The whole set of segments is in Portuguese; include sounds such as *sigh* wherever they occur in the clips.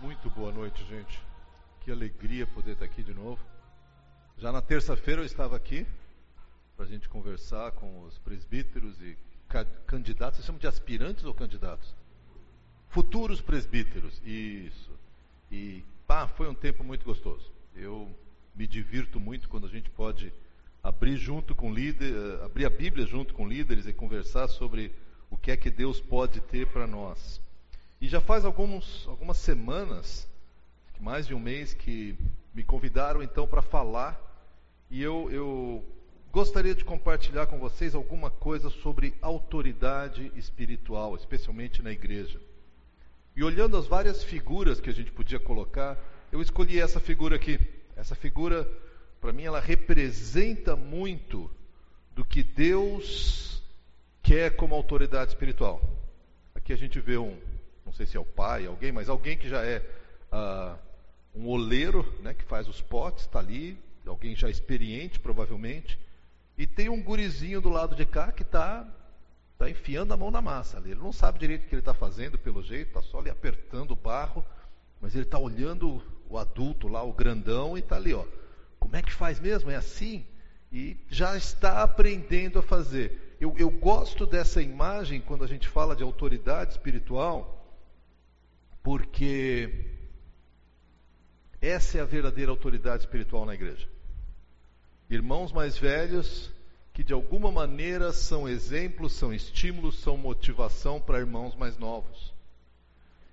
Muito boa noite, gente. Que alegria poder estar aqui de novo. Já na terça-feira eu estava aqui para a gente conversar com os presbíteros e candidatos. Vocês chamam de aspirantes ou candidatos? Futuros presbíteros. Isso. E pá, foi um tempo muito gostoso. Eu me divirto muito quando a gente pode abrir junto com líder, eh, abrir a Bíblia junto com líderes e conversar sobre o que é que Deus pode ter para nós. E já faz alguns, algumas semanas, mais de um mês, que me convidaram então para falar e eu, eu gostaria de compartilhar com vocês alguma coisa sobre autoridade espiritual, especialmente na igreja. E olhando as várias figuras que a gente podia colocar, eu escolhi essa figura aqui. Essa figura, para mim, ela representa muito do que Deus quer como autoridade espiritual. Aqui a gente vê um, não sei se é o pai, alguém, mas alguém que já é uh, um oleiro, né, que faz os potes, está ali, alguém já experiente, provavelmente. E tem um gurizinho do lado de cá que está tá enfiando a mão na massa ali. Ele não sabe direito o que ele está fazendo, pelo jeito, está só ali apertando o barro, mas ele está olhando o adulto lá, o grandão, e está ali, ó. Como é que faz mesmo? É assim? E já está aprendendo a fazer. Eu, eu gosto dessa imagem quando a gente fala de autoridade espiritual, porque essa é a verdadeira autoridade espiritual na igreja. Irmãos mais velhos que de alguma maneira são exemplos, são estímulos, são motivação para irmãos mais novos.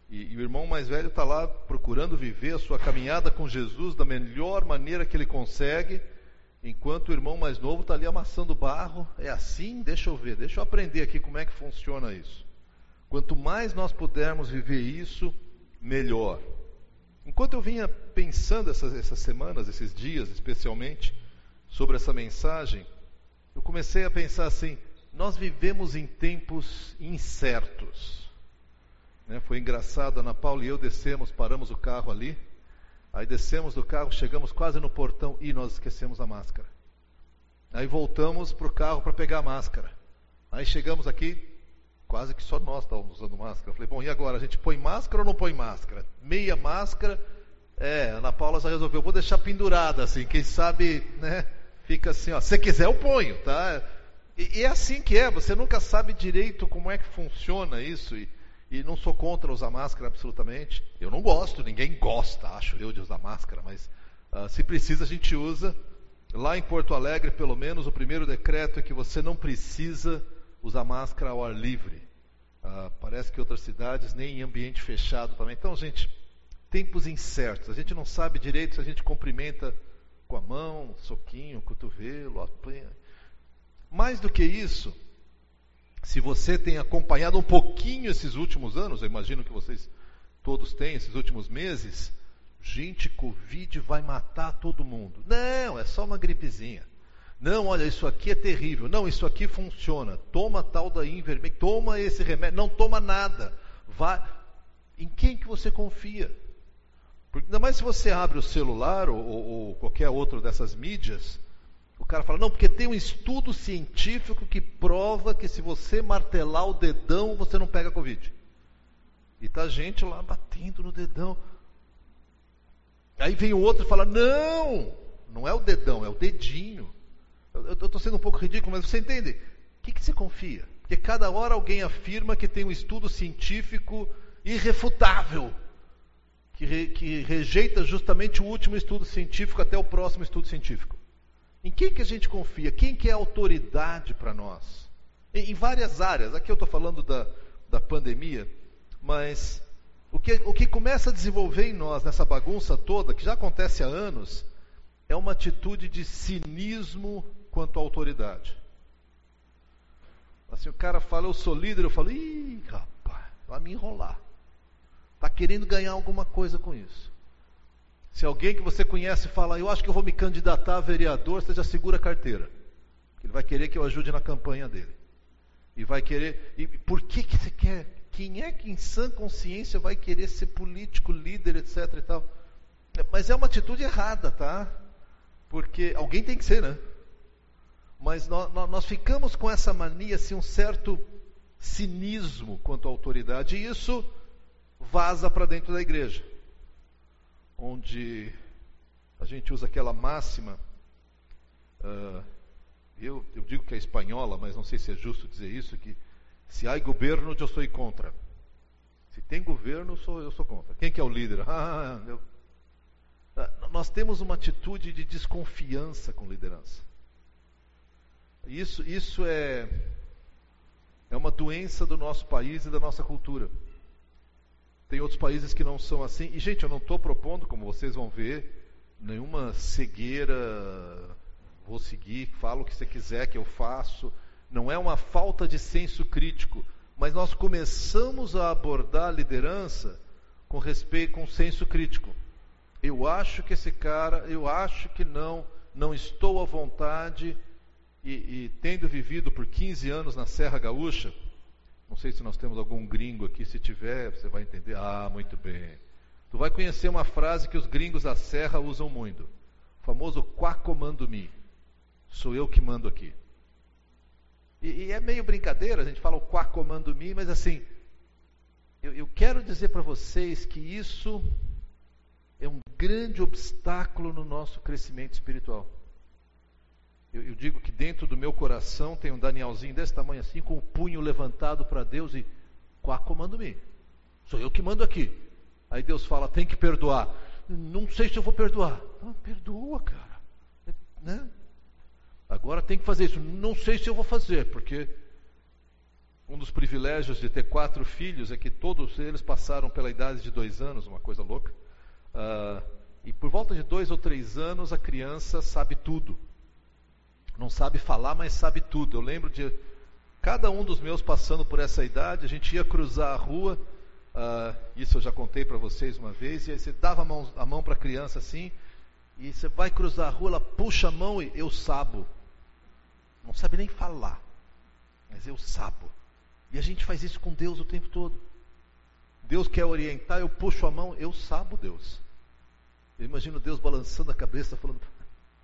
E, e o irmão mais velho está lá procurando viver a sua caminhada com Jesus da melhor maneira que ele consegue, enquanto o irmão mais novo está ali amassando barro. É assim? Deixa eu ver, deixa eu aprender aqui como é que funciona isso. Quanto mais nós pudermos viver isso, melhor. Enquanto eu vinha pensando essas, essas semanas, esses dias especialmente, sobre essa mensagem, eu comecei a pensar assim: nós vivemos em tempos incertos. Né? Foi engraçado, Ana Paula e eu descemos, paramos o carro ali. Aí descemos do carro, chegamos quase no portão e nós esquecemos a máscara. Aí voltamos para o carro para pegar a máscara. Aí chegamos aqui, quase que só nós estávamos usando máscara. Eu falei, bom, e agora? A gente põe máscara ou não põe máscara? Meia máscara. É, Ana Paula já resolveu, vou deixar pendurada assim, quem sabe, né? Fica assim, ó, se quiser eu ponho, tá? E, e, é assim que é, você nunca sabe direito como é que funciona isso. E, e não sou contra usar máscara absolutamente. Eu não gosto, ninguém gosta, acho eu, de usar máscara, mas uh, se precisa a gente usa. Lá em Porto Alegre, pelo menos, o primeiro decreto é que você não precisa usar máscara ao ar livre. Uh, parece que outras cidades nem em ambiente fechado também. Então, gente, tempos incertos. A gente não sabe direito se a gente cumprimenta com a mão, soquinho, cotovelo, apanha. Mais do que isso, se você tem acompanhado um pouquinho esses últimos anos, eu imagino que vocês todos têm esses últimos meses, gente, Covid vai matar todo mundo. Não, é só uma gripezinha. Não, olha, isso aqui é terrível. Não, isso aqui funciona. Toma tal da Invermec, toma esse remédio. Não toma nada. Vai. Em quem que você confia? Porque ainda mais se você abre o celular ou, ou, ou qualquer outro dessas mídias, o cara fala, não, porque tem um estudo científico que prova que se você martelar o dedão, você não pega Covid. E tá gente lá batendo no dedão. Aí vem o outro e fala, não, não é o dedão, é o dedinho. Eu estou sendo um pouco ridículo, mas você entende? O que, que você confia? Porque cada hora alguém afirma que tem um estudo científico irrefutável, que, re, que rejeita justamente o último estudo científico até o próximo estudo científico. Em quem que a gente confia? Quem que é autoridade para nós? Em, em, várias áreas. Aqui eu estou falando da, da pandemia, mas o que, o que começa a desenvolver em nós nessa bagunça toda, que já acontece há anos, é uma atitude de cinismo quanto à autoridade. Assim, o cara fala, eu sou líder, eu falo, ih, rapaz, vai me enrolar. Está querendo ganhar alguma coisa com isso. Se alguém que você conhece fala, eu acho que eu vou me candidatar a vereador, você já segura a carteira. Ele vai querer que eu ajude na campanha dele. E vai querer. E por que, que você quer? Quem é que em sã consciência vai querer ser político, líder, etc. e tal? Mas é uma atitude errada, tá? Porque alguém tem que ser, né? Mas nós, nós ficamos com essa mania, assim, um certo cinismo quanto à autoridade, e isso vaza para dentro da igreja. onde a gente usa aquela máxima, uh, eu, eu, digo que é espanhola, mas não sei se é justo dizer isso, que se há governo, eu sou contra. Se tem governo, eu sou, eu sou contra. Quem que é o líder? *laughs* Ah, eu, ah, nós temos uma atitude de desconfiança com liderança. Isso, isso é, é uma doença do nosso país e da nossa cultura. Tem outros países que não são assim. E, gente, eu não estou propondo, como vocês vão ver, nenhuma cegueira. Vou seguir, falo o que você quiser que eu faço. Não é uma falta de senso crítico, mas nós começamos a abordar a liderança com respeito, com senso crítico. Eu acho que esse cara, eu acho que não, não estou à vontade. E, e tendo vivido por 15 anos na Serra Gaúcha, não sei se nós temos algum gringo aqui, se tiver, você vai entender. Ah, muito bem. Tu vai conhecer uma frase que os gringos da Serra usam muito. O famoso quá comando me. Sou eu que mando aqui. E, e, é meio brincadeira, a gente fala o quá comando me, mas assim, eu, eu quero dizer para vocês que isso é um grande obstáculo no nosso crescimento espiritual. Eu, eu, digo que dentro do meu coração tem um Danielzinho desse tamanho assim, com o punho levantado para Deus e quá comando-me. Sou eu que mando aqui. Aí Deus fala, tem que perdoar. Não sei se eu vou perdoar. Ah, perdoa, cara. Né? Agora tem que fazer isso. Não sei se eu vou fazer, porque um dos privilégios de ter quatro filhos é que todos eles passaram pela idade de dois anos, uma coisa louca. Uh, e por volta de dois ou três anos a criança sabe tudo. Não sabe falar, mas sabe tudo. Eu lembro de cada um dos meus passando por essa idade, a gente ia cruzar a rua, uh, isso eu já contei para vocês uma vez, e aí você dava a mão, mão para a criança assim, e você vai cruzar a rua, ela puxa a mão e eu sabo. Não sabe nem falar, mas eu sabo. E a gente faz isso com Deus o tempo todo. Deus quer orientar, eu puxo a mão, eu sabo Deus. Eu imagino Deus balançando a cabeça, falando: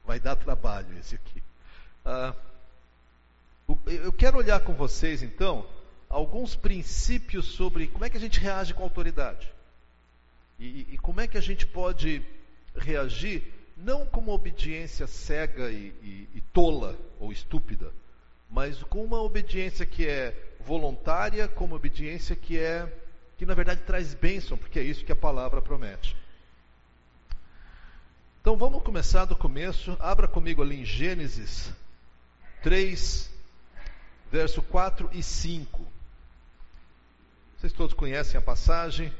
vai dar trabalho esse aqui. Ah, eu quero olhar com vocês, então, alguns princípios sobre como é que a gente reage com autoridade. E, e como é que a gente pode reagir, não com uma obediência cega e, e, e tola ou estúpida, mas com uma obediência que é voluntária, com uma obediência que é que na verdade traz bênção, porque é isso que a palavra promete. Então vamos começar do começo. Abra comigo ali em Gênesis 3, verso 4 e 5. Vocês todos conhecem a passagem.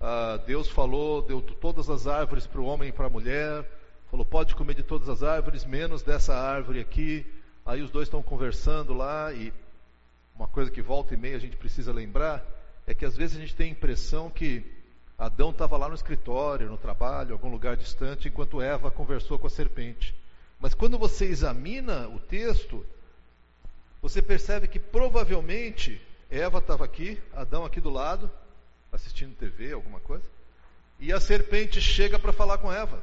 Ah, Deus falou, deu todas as árvores para o homem e para a mulher. Falou, pode comer de todas as árvores, menos dessa árvore aqui. Aí os dois estão conversando lá e uma coisa que volta e meia a gente precisa lembrar é que às vezes a gente tem a impressão que Adão estava lá no escritório, no trabalho, em algum lugar distante, enquanto Eva conversou com a serpente. Mas quando você examina o texto, você percebe que provavelmente Eva estava aqui, Adão aqui do lado, assistindo TV, alguma coisa, e a serpente chega para falar com Eva.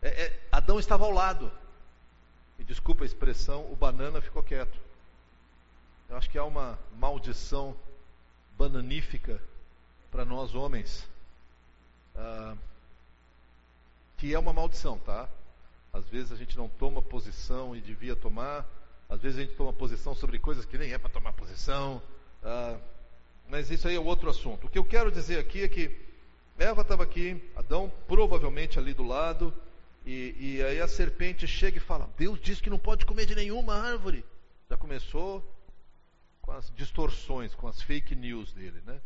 É, é, Adão estava ao lado. E desculpa a expressão, o banana ficou quieto. Eu acho que há uma maldição bananífica para nós homens, ah, que é uma maldição, tá? Às vezes a gente não toma posição e devia tomar, às vezes a gente toma posição sobre coisas que nem é para tomar posição, ah, mas isso aí é outro assunto. O que eu quero dizer aqui é que Eva estava aqui, Adão provavelmente ali do lado, e, e aí a serpente chega e fala: Deus disse que não pode comer de nenhuma árvore. Já começou com as distorções, com as fake news dele, né?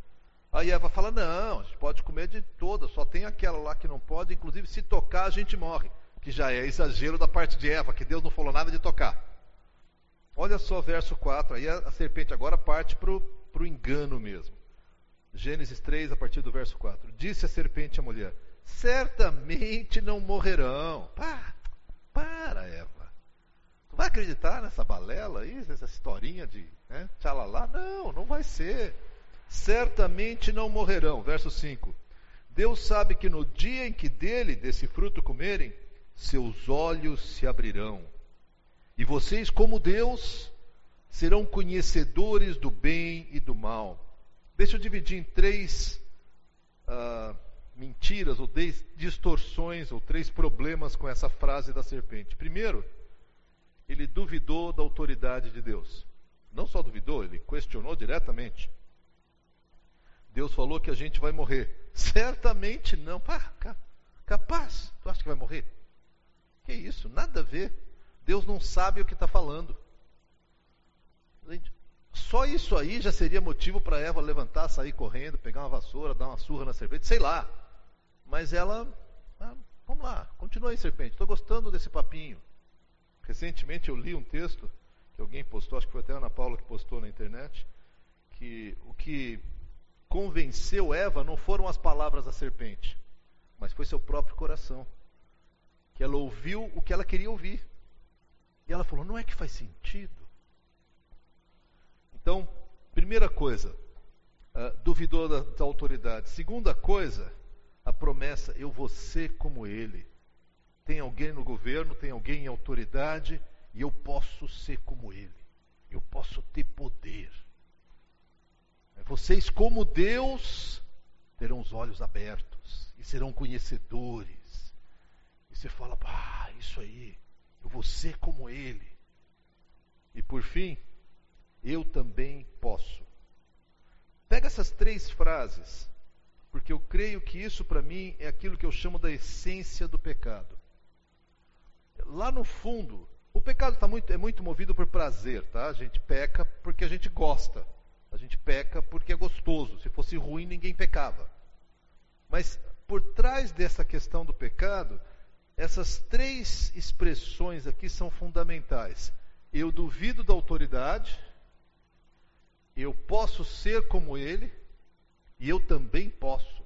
Aí Eva fala: Não, a gente pode comer de todas, só tem aquela lá que não pode, inclusive se tocar a gente morre. Que já é exagero da parte de Eva, que Deus não falou nada de tocar. Olha só verso 4, aí a, serpente agora parte para o engano mesmo. Gênesis 3, a partir do verso 4. Disse a serpente à mulher: Certamente não morrerão. Pá, para, Eva. Tu vai acreditar nessa balela aí, nessa historinha de né, tchalalá? Não, não vai ser certamente não morrerão. Verso 5. Deus sabe que no dia em que dele, desse fruto, comerem, seus olhos se abrirão. E vocês, como Deus, serão conhecedores do bem e do mal. Deixa eu dividir em três uh, mentiras ou distorções ou três problemas com essa frase da serpente. Primeiro, ele duvidou da autoridade de Deus. Não só duvidou, ele questionou diretamente. Deus falou que a gente vai morrer. Certamente não. Pá, capaz. Tu acha que vai morrer? Que isso? Nada a ver. Deus não sabe o que está falando. Só isso aí já seria motivo para Eva levantar, sair correndo, pegar uma vassoura, dar uma surra na serpente, sei lá. Mas ela, ah, vamos lá, continua aí, serpente. Estou gostando desse papinho. Recentemente eu li um texto que alguém postou, acho que foi até a Ana Paula que postou na internet, que o que convenceu Eva não foram as palavras da serpente, mas foi seu próprio coração. Ela ouviu o que ela queria ouvir. E ela falou: não é que faz sentido? Então, primeira coisa, uh, duvidou da, da autoridade. Segunda coisa, a promessa: eu vou ser como ele. Tem alguém no governo, tem alguém em autoridade, e eu posso ser como ele. Eu posso ter poder. Vocês, como Deus, terão os olhos abertos e serão conhecedores. E você fala, ah, isso aí, eu vou ser como Ele. E por fim, eu também posso. Pega essas três frases, porque eu creio que isso para mim é aquilo que eu chamo da essência do pecado. Lá no fundo, o pecado tá muito, é muito movido por prazer, tá? A gente peca porque a gente gosta. A gente peca porque é gostoso. Se fosse ruim, ninguém pecava. Mas por trás dessa questão do pecado, essas três expressões aqui são fundamentais. Eu duvido da autoridade, eu posso ser como ele, e eu também posso.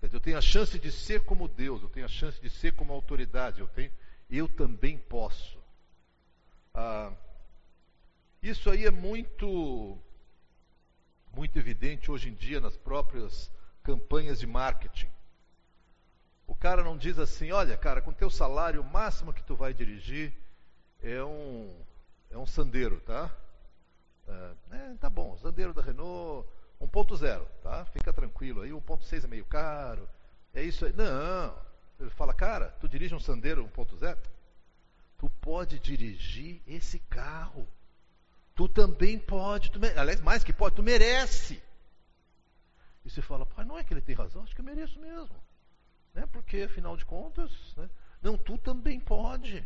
Quer dizer, eu tenho a chance de ser como Deus, eu tenho a chance de ser como autoridade, eu, tenho, eu também posso. Ah, isso aí é muito muito evidente hoje em dia nas próprias campanhas de marketing. O cara não diz assim, olha, cara, com teu salário, o máximo que tu vai dirigir é um, é um Sandero, tá? É, é tá bom, Sandero da Renault 1.0, tá? Fica tranquilo aí, 1.6 é meio caro, é isso aí. Não, ele fala, cara, tu dirige um Sandero 1.0? Tu pode dirigir esse carro. Tu também pode, tu, aliás, mais que pode, tu merece. E você fala, pai, não é que ele tem razão, acho que eu mereço mesmo. Né? Porque, afinal de contas, né? não, tu também pode.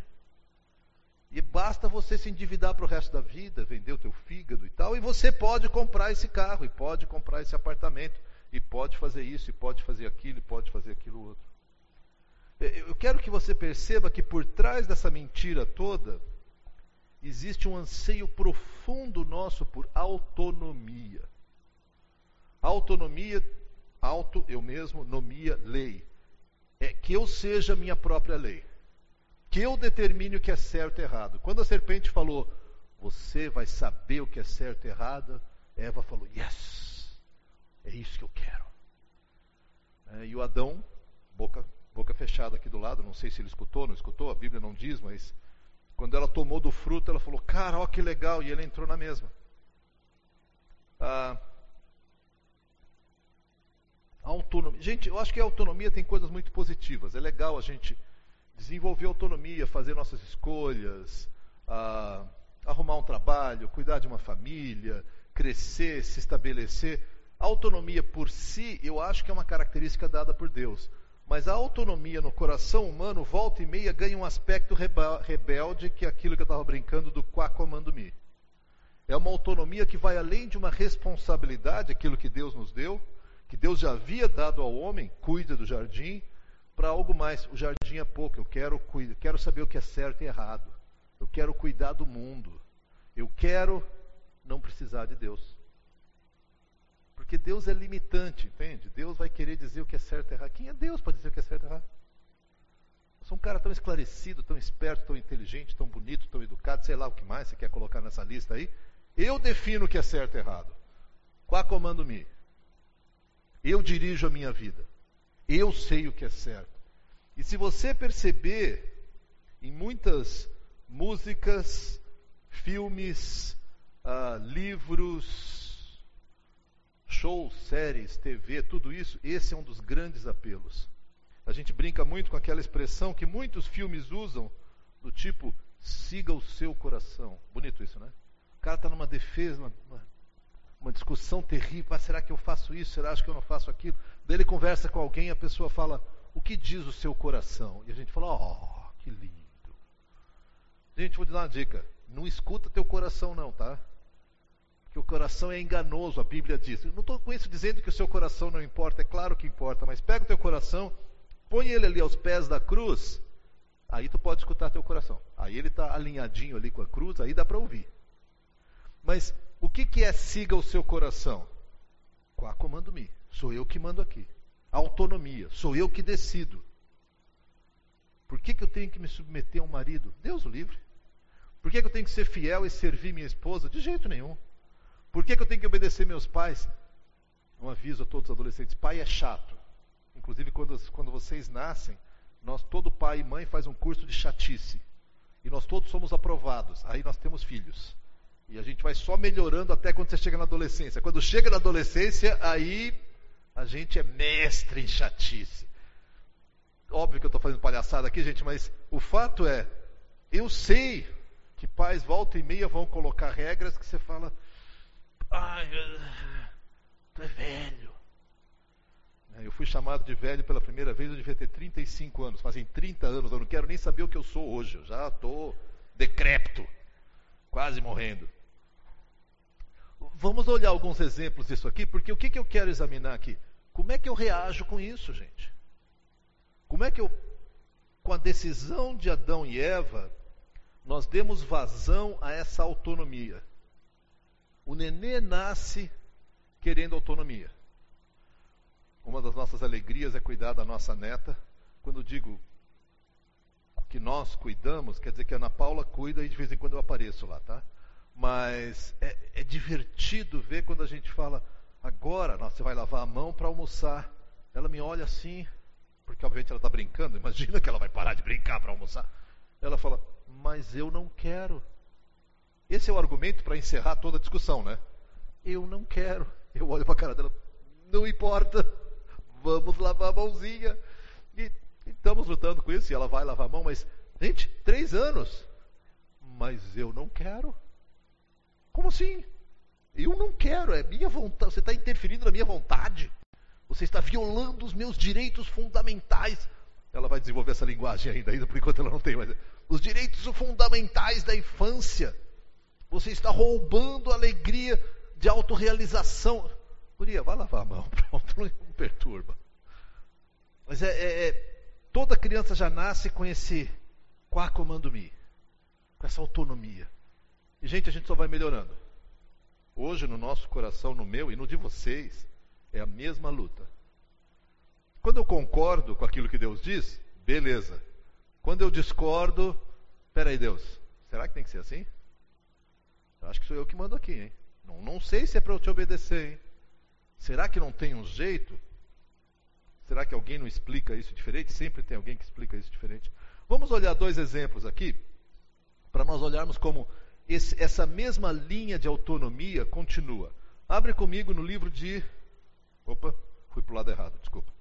E basta você se endividar para o resto da vida, vender o teu fígado e tal, e você pode comprar esse carro, e pode comprar esse apartamento, e pode fazer isso, e pode fazer aquilo, e pode fazer aquilo outro. Eu quero que você perceba que por trás dessa mentira toda, existe um anseio profundo nosso por autonomia. Autonomia, auto, eu mesmo, nomia, lei. É que eu seja minha própria lei. Que eu determine o que é certo e errado. Quando a serpente falou, você vai saber o que é certo e errado, Eva falou, yes, é isso que eu quero. É, e o Adão, boca, boca fechada aqui do lado, não sei se ele escutou, não escutou, a Bíblia não diz, mas quando ela tomou do fruto, ela falou: Cara, ó que legal. E ele entrou na mesma. Ah, autonomia. Gente, eu acho que a autonomia tem coisas muito positivas. É legal a gente desenvolver autonomia, fazer nossas escolhas, ah, arrumar um trabalho, cuidar de uma família, crescer, se estabelecer. A autonomia por si, eu acho que é uma característica dada por Deus. Mas a autonomia no coração humano, volta e meia, ganha um aspecto rebelde, que é aquilo que eu estava brincando do quá comando-me. É uma autonomia que vai além de uma responsabilidade, aquilo que Deus nos deu, que Deus já havia dado ao homem, cuida do jardim, para algo mais. O jardim é pouco, eu quero, quero saber o que é certo e errado. Eu quero cuidar do mundo. Eu quero não precisar de Deus. Porque Deus é limitante, entende? Deus vai querer dizer o que é certo e errado. Quem é Deus para dizer o que é certo e errado? Eu sou um cara tão esclarecido, tão esperto, tão inteligente, tão bonito, tão educado, sei lá o que mais você quer colocar nessa lista aí. Eu defino o que é certo e errado. Qual comando-me? Eu dirijo a minha vida. Eu sei o que é certo. E se você perceber em muitas músicas, filmes, uh, livros, shows, séries, TV, tudo isso, esse é um dos grandes apelos. A gente brinca muito com aquela expressão que muitos filmes usam, do tipo, siga o seu coração. Bonito isso, né? O cara está numa defesa, uma, uma, discussão terrível. Ah, será que eu faço isso? Será que eu não faço aquilo? Daí ele conversa com alguém e a pessoa fala, o que diz o seu coração? E a gente fala, oh, que lindo. Gente, vou te dar uma dica. Não escuta teu coração não, tá? que o coração é enganoso, a Bíblia diz. Eu não estou com isso dizendo que o seu coração não importa, é claro que importa, mas pega o teu coração, põe ele ali aos pés da cruz, aí tu pode escutar teu coração. Aí ele está alinhadinho ali com a cruz, aí dá para ouvir. Mas o que, que é siga o seu coração? Quá comando-me, sou eu que mando aqui. Autonomia, sou eu que decido. Por que, que eu tenho que me submeter a um marido? Deus o livre. Por que, que eu tenho que ser fiel e servir minha esposa? De jeito nenhum. Por que, que eu tenho que obedecer meus pais? Um aviso a todos os adolescentes: pai é chato. Inclusive, quando, quando vocês nascem, nós, todo pai e mãe faz um curso de chatice. E nós todos somos aprovados. Aí nós temos filhos. E a gente vai só melhorando até quando você chega na adolescência. Quando chega na adolescência, aí a gente é mestre em chatice. Óbvio que eu estou fazendo palhaçada aqui, gente, mas o fato é, eu sei que pais volta e meia vão colocar regras que você fala, Ai, tu é velho. Né, eu fui chamado de velho pela primeira vez, eu devia ter 35 anos. Fazem 30 anos, eu não quero nem saber o que eu sou hoje. Eu já estou decrépito, quase morrendo. Vamos olhar alguns exemplos disso aqui, porque o que, que eu quero examinar aqui? Como é que eu reajo com isso, gente? Como é que eu, com a decisão de Adão e Eva, nós demos vazão a essa autonomia? O nenê nasce querendo autonomia. Uma das nossas alegrias é cuidar da nossa neta. Quando digo que nós cuidamos, quer dizer que a Ana Paula cuida e de vez em quando eu apareço lá, tá? Mas é, é divertido ver quando a gente fala, agora nossa, você vai lavar a mão para almoçar. Ela me olha assim, porque obviamente ela está brincando, imagina que ela vai parar de brincar para almoçar. Ela fala, mas eu não quero. Esse é o argumento para encerrar toda a discussão, né? Eu não quero. Eu olho para a cara dela, não importa, vamos lavar a mãozinha. E, e estamos lutando com isso, e ela vai lavar a mão, mas, gente, três anos. Mas eu não quero. Como assim? Eu não quero, é minha vontade. Você está interferindo na minha vontade. Você está violando os meus direitos fundamentais. Ela vai desenvolver essa linguagem ainda, ainda por enquanto ela não tem, mas os direitos fundamentais da infância. Você está roubando a alegria de autorrealização. Guria, vai lavar a mão, *laughs* pronto, não perturba. Mas é, é, é, toda criança já nasce com esse quá comando-me, com essa autonomia. E, gente, a gente só vai melhorando. Hoje, no nosso coração, no meu e no de vocês, é a mesma luta. Quando eu concordo com aquilo que Deus diz, beleza. Quando eu discordo, peraí, Deus, será que tem que ser assim? Eu acho que sou eu que mando aqui, hein? Não, não sei se é para eu te obedecer, hein? Será que não tem um jeito? Será que alguém não explica isso diferente? Sempre tem alguém que explica isso diferente. Vamos olhar dois exemplos aqui, para nós olharmos como esse, essa mesma linha de autonomia continua. Abre comigo no livro de. Opa, fui para o lado errado, desculpa.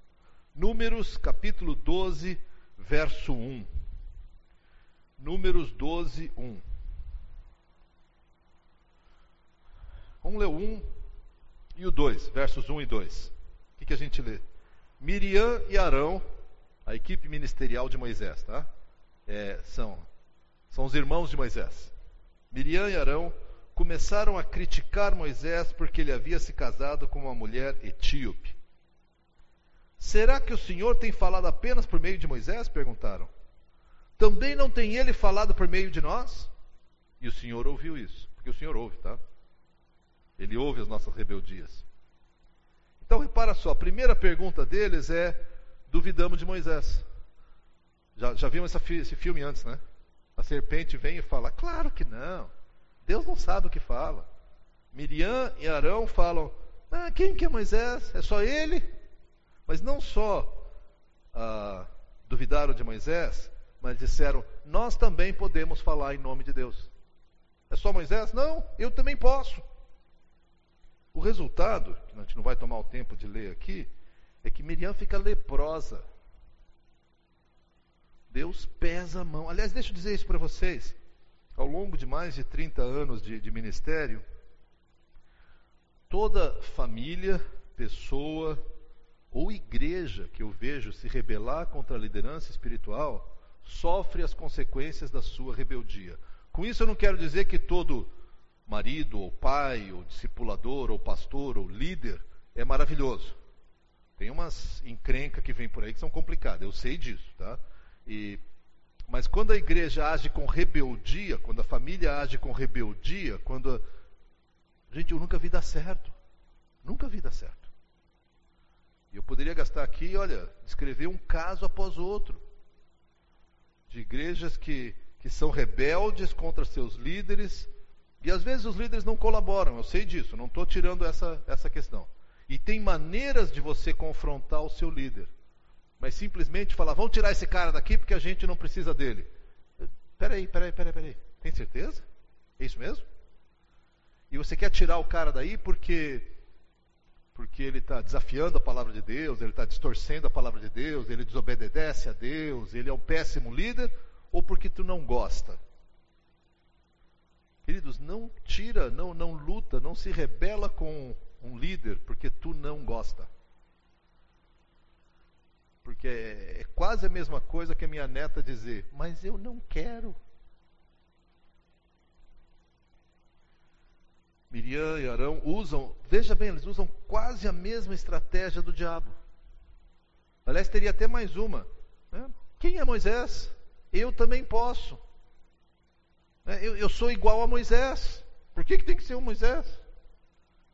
Números, capítulo 12, verso 1. Números 12, 1. Vamos ler o 1 e o 2, versos 1 e 2. O que, que a gente lê? Miriam e Arão, a equipe ministerial de Moisés, tá? É, são, são os irmãos de Moisés. Miriam e Arão começaram a criticar Moisés porque ele havia se casado com uma mulher etíope. Será que o Senhor tem falado apenas por meio de Moisés? perguntaram. Também não tem ele falado por meio de nós? E o Senhor ouviu isso, porque o Senhor ouve, tá? Ele ouve as nossas rebeldias. Então, repara só, a primeira pergunta deles é: duvidamos de Moisés. Já, já vimos essa, esse filme antes, né? A serpente vem e fala: claro que não. Deus não sabe o que fala. Miriam e Arão falam: ah, quem que é Moisés? É só ele? Mas não só ah, duvidaram de Moisés, mas disseram: nós também podemos falar em nome de Deus. É só Moisés? Não, eu também posso. O resultado, que a gente não vai tomar o tempo de ler aqui, é que Miriam fica leprosa. Deus pesa a mão. Aliás, deixa eu dizer isso para vocês. Ao longo de mais de 30 anos de, de ministério, toda família, pessoa ou igreja que eu vejo se rebelar contra a liderança espiritual sofre as consequências da sua rebeldia. Com isso, eu não quero dizer que todo marido, ou pai, ou discipulador, ou pastor, ou líder é maravilhoso. Tem umas encrencas que vem por aí que são complicadas, eu sei disso, tá? E, mas quando a igreja age com rebeldia, quando a família age com rebeldia, quando. Gente, eu nunca vi dar certo. Nunca vi dar certo. E eu poderia gastar aqui, olha, descrever um caso após outro. De igrejas que, que são rebeldes contra seus líderes. E às vezes os líderes não colaboram, eu sei disso, não estou tirando essa, essa questão. E tem maneiras de você confrontar o seu líder. Mas simplesmente falar, vamos tirar esse cara daqui porque a gente não precisa dele. Peraí, peraí, peraí, peraí. Tem certeza? É isso mesmo? E você quer tirar o cara daí porque porque ele está desafiando a palavra de Deus, ele está distorcendo a palavra de Deus, ele desobedece a Deus, ele é um péssimo líder, ou porque tu não gosta? Queridos, não tira, não, não luta, não se rebela com um líder porque tu não gosta. Porque é, quase a mesma coisa que a minha neta dizer, mas eu não quero. Miriam e Arão usam, veja bem, eles usam quase a mesma estratégia do diabo. Aliás, teria até mais uma. Né? Quem é Moisés? Eu também posso. Né? Eu, eu, sou igual a Moisés. Por que, que tem que ser um Moisés?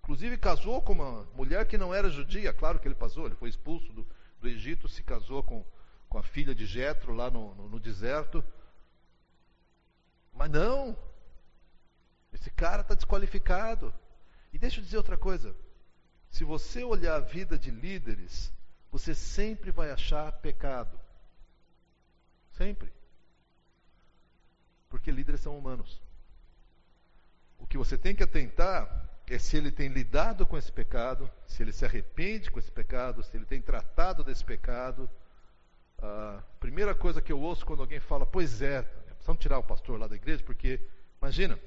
Inclusive casou com uma mulher que não era judia. Claro que ele passou, ele foi expulso do, do Egito, se casou com, com a filha de Jetro lá no, no, no deserto. Mas não, esse cara está desqualificado. E deixa eu dizer outra coisa: se você olhar a vida de líderes, você sempre vai achar pecado. Sempre. Porque líderes são humanos. O que você tem que atentar é se ele tem lidado com esse pecado, se ele se arrepende com esse pecado, se ele tem tratado desse pecado. A primeira coisa que eu ouço quando alguém fala, pois é, precisamos tirar o pastor lá da igreja, porque, imagina,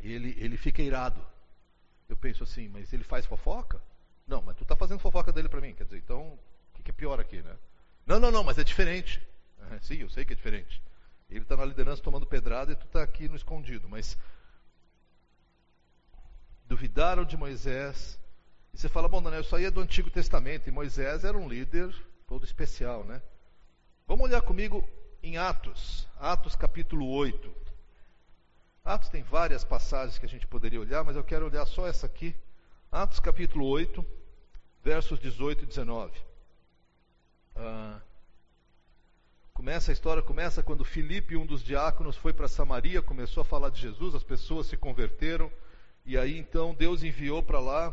ele, ele fica irado. Eu penso assim, mas ele faz fofoca? Não, mas tu está fazendo fofoca dele para mim, quer dizer, então, o que, que, é pior aqui, né? Não, não, não, mas é diferente. É, sim, eu sei que é diferente. Ele está na liderança tomando pedrada e tu está aqui no escondido, mas duvidaram de Moisés. E você fala, bom, Daniel, isso aí é do Antigo Testamento, e Moisés era um líder todo especial, né? Vamos olhar comigo em Atos, Atos capítulo 8. Atos tem várias passagens que a gente poderia olhar, mas eu quero olhar só essa aqui. Atos capítulo 8, versos 18 e 19. Ah, começa a história, começa quando Filipe, um dos diáconos, foi para Samaria, começou a falar de Jesus, as pessoas se converteram. E aí então Deus enviou para lá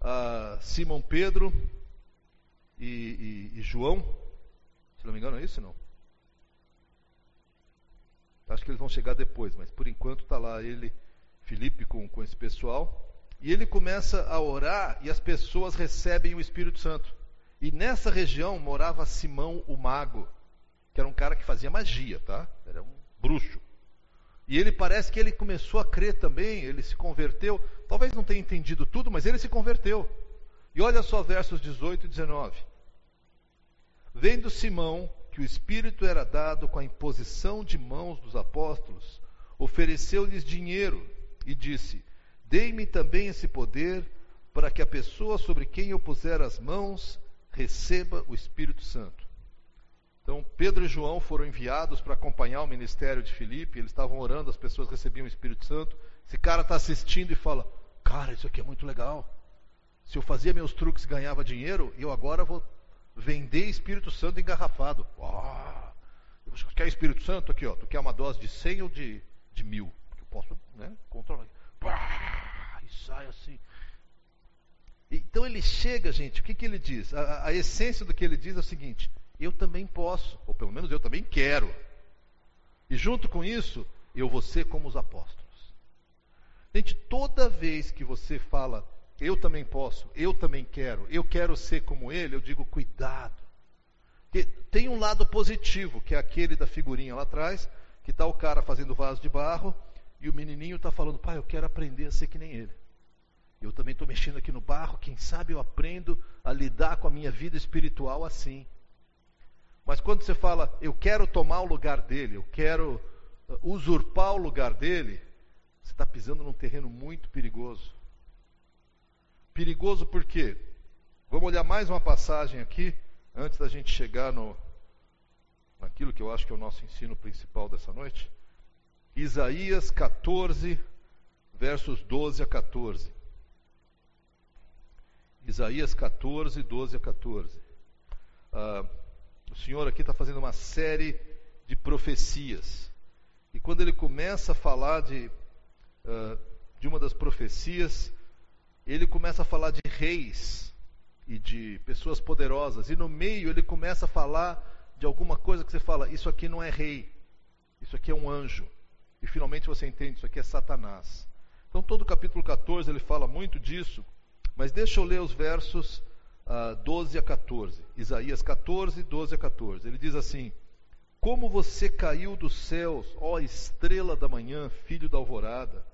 a Simão Pedro e, e, e, João. Se não me engano, é isso não? Acho que eles vão chegar depois, mas por enquanto está lá ele, Felipe, com, com esse pessoal. E ele começa a orar e as pessoas recebem o Espírito Santo. E nessa região morava Simão o Mago, que era um cara que fazia magia, tá? Era um bruxo. E ele parece que ele começou a crer também, ele se converteu. Talvez não tenha entendido tudo, mas ele se converteu. E olha só versos 18 e 19. Vendo Simão que o Espírito era dado com a imposição de mãos dos apóstolos, ofereceu-lhes dinheiro e disse: Dei-me também esse poder para que a pessoa sobre quem eu puser as mãos receba o Espírito Santo. Então, Pedro e João foram enviados para acompanhar o ministério de Filipe, eles estavam orando, as pessoas recebiam o Espírito Santo. Esse cara está assistindo e fala: Cara, isso aqui é muito legal. Se eu fazia meus truques e ganhava dinheiro, eu agora vou vender Espírito Santo engarrafado. Oh, quer Espírito Santo? Aqui, ó, tu quer uma dose de 100 ou de, de mil? Eu posso né, controlar. e sai assim. Então ele chega, gente, o que, que ele diz? A, a essência do que ele diz é o seguinte: eu também posso, ou pelo menos eu também quero. E junto com isso, eu vou ser como os apóstolos. Gente, toda vez que você fala, eu também posso, eu também quero, eu quero ser como ele, eu digo cuidado. Porque tem um lado positivo, que é aquele da figurinha lá atrás, que está o cara fazendo vaso de barro e o menininho está falando, pai, eu quero aprender a ser que nem ele. Eu também estou mexendo aqui no barro, quem sabe eu aprendo a lidar com a minha vida espiritual assim. Mas quando você fala, eu quero tomar o lugar dele, eu quero uh, usurpar o lugar dele, você está pisando num terreno muito perigoso. Perigoso por quê? Vamos olhar mais uma passagem aqui, antes da gente chegar no, naquilo que eu acho que é o nosso ensino principal dessa noite. Isaías 14, versos 12 a 14. Isaías 14, 12 a 14. Ah, o Senhor aqui está fazendo uma série de profecias. E quando ele começa a falar de, uh, de uma das profecias, ele começa a falar de reis e de pessoas poderosas. E no meio ele começa a falar de alguma coisa que você fala: Isso aqui não é rei, isso aqui é um anjo. E finalmente você entende: Isso aqui é Satanás. Então, todo o capítulo 14 ele fala muito disso. Mas deixa eu ler os versos uh, ah, 12 a 14. Isaías 14, 12 a 14. Ele diz assim: Como você caiu dos céus, ó estrela da manhã, filho da alvorada.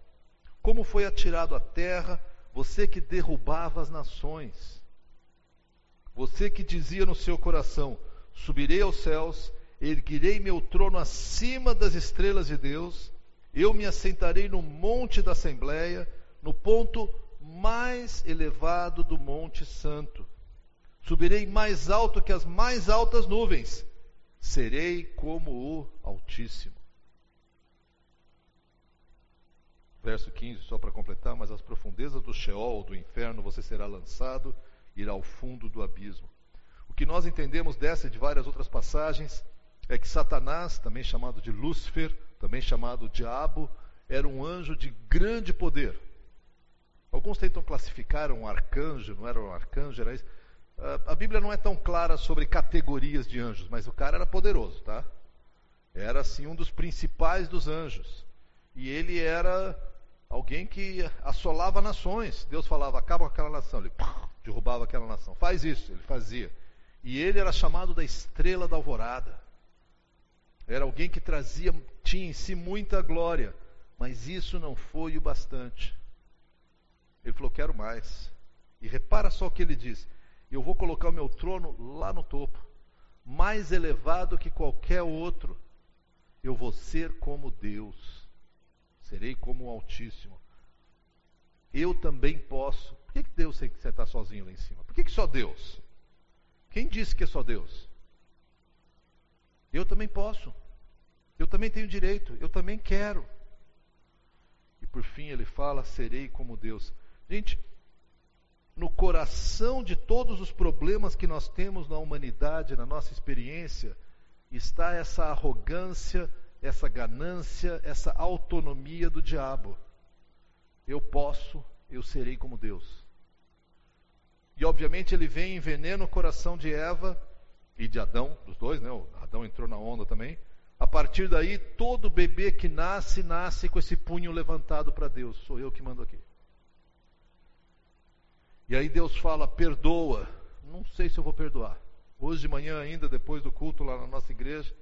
Como foi atirado à terra, você que derrubava as nações. Você que dizia no seu coração: Subirei aos céus, erguirei meu trono acima das estrelas de Deus, eu me assentarei no monte da Assembleia, no ponto mais elevado do Monte Santo. Subirei mais alto que as mais altas nuvens. Serei como o Altíssimo. Verso 15, só para completar: Mas as profundezas do Sheol, do inferno, você será lançado, irá ao fundo do abismo. O que nós entendemos dessa e de várias outras passagens é que Satanás, também chamado de Lúcifer, também chamado Diabo, era um anjo de grande poder Alguns tentam classificar um arcanjo, não era um arcanjo, era isso. A Bíblia não é tão clara sobre categorias de anjos, mas o cara era poderoso, tá? Era assim um dos principais dos anjos. E ele era alguém que assolava nações. Deus falava, acaba com aquela nação, ele derrubava aquela nação. Faz isso, ele fazia. E ele era chamado da estrela da alvorada. Era alguém que trazia, tinha em si muita glória, mas isso não foi o bastante. Ele falou: Quero mais. E repara só o que ele diz: Eu vou colocar o meu trono lá no topo, mais elevado que qualquer outro. Eu vou ser como Deus, serei como o Altíssimo. Eu também posso. Por que, Deus tem que sentar sozinho lá em cima? Por que, que só Deus? Quem disse que é só Deus? Eu também posso. Eu também tenho direito. Eu também quero. E por fim ele fala: serei como Deus. Gente, no coração de todos os problemas que nós temos na humanidade, na nossa experiência, está essa arrogância, essa ganância, essa autonomia do diabo. Eu posso, eu serei como Deus. E obviamente ele vem e envenena o coração de Eva e de Adão, dos dois, né? O Adão entrou na onda também. A partir daí, todo bebê que nasce, nasce com esse punho levantado para Deus. Sou eu que mando aqui. E aí Deus fala: perdoa. Não sei se eu vou perdoar. Hoje de manhã, ainda depois do culto lá na nossa igreja,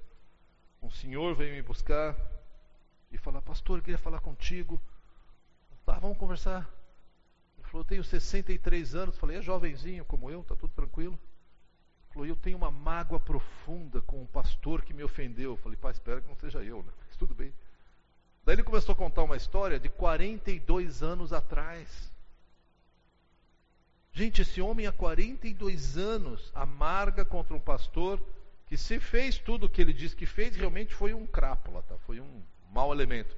um senhor veio me buscar e falar: Pastor, eu queria falar contigo. Tá, vamos conversar. Ele falou: Eu tenho 63 anos. falei: É jovenzinho como eu, tá tudo tranquilo. Ele falou: Eu tenho uma mágoa profunda com um pastor que me ofendeu. Eu falei: Pai, espera que não seja eu, né? Mas tudo bem. Daí ele começou a contar uma história de 42 anos atrás. Gente, esse homem há 42 anos amarga contra um pastor que se fez tudo o que ele disse que fez, realmente foi um crápula, tá? foi um mau elemento.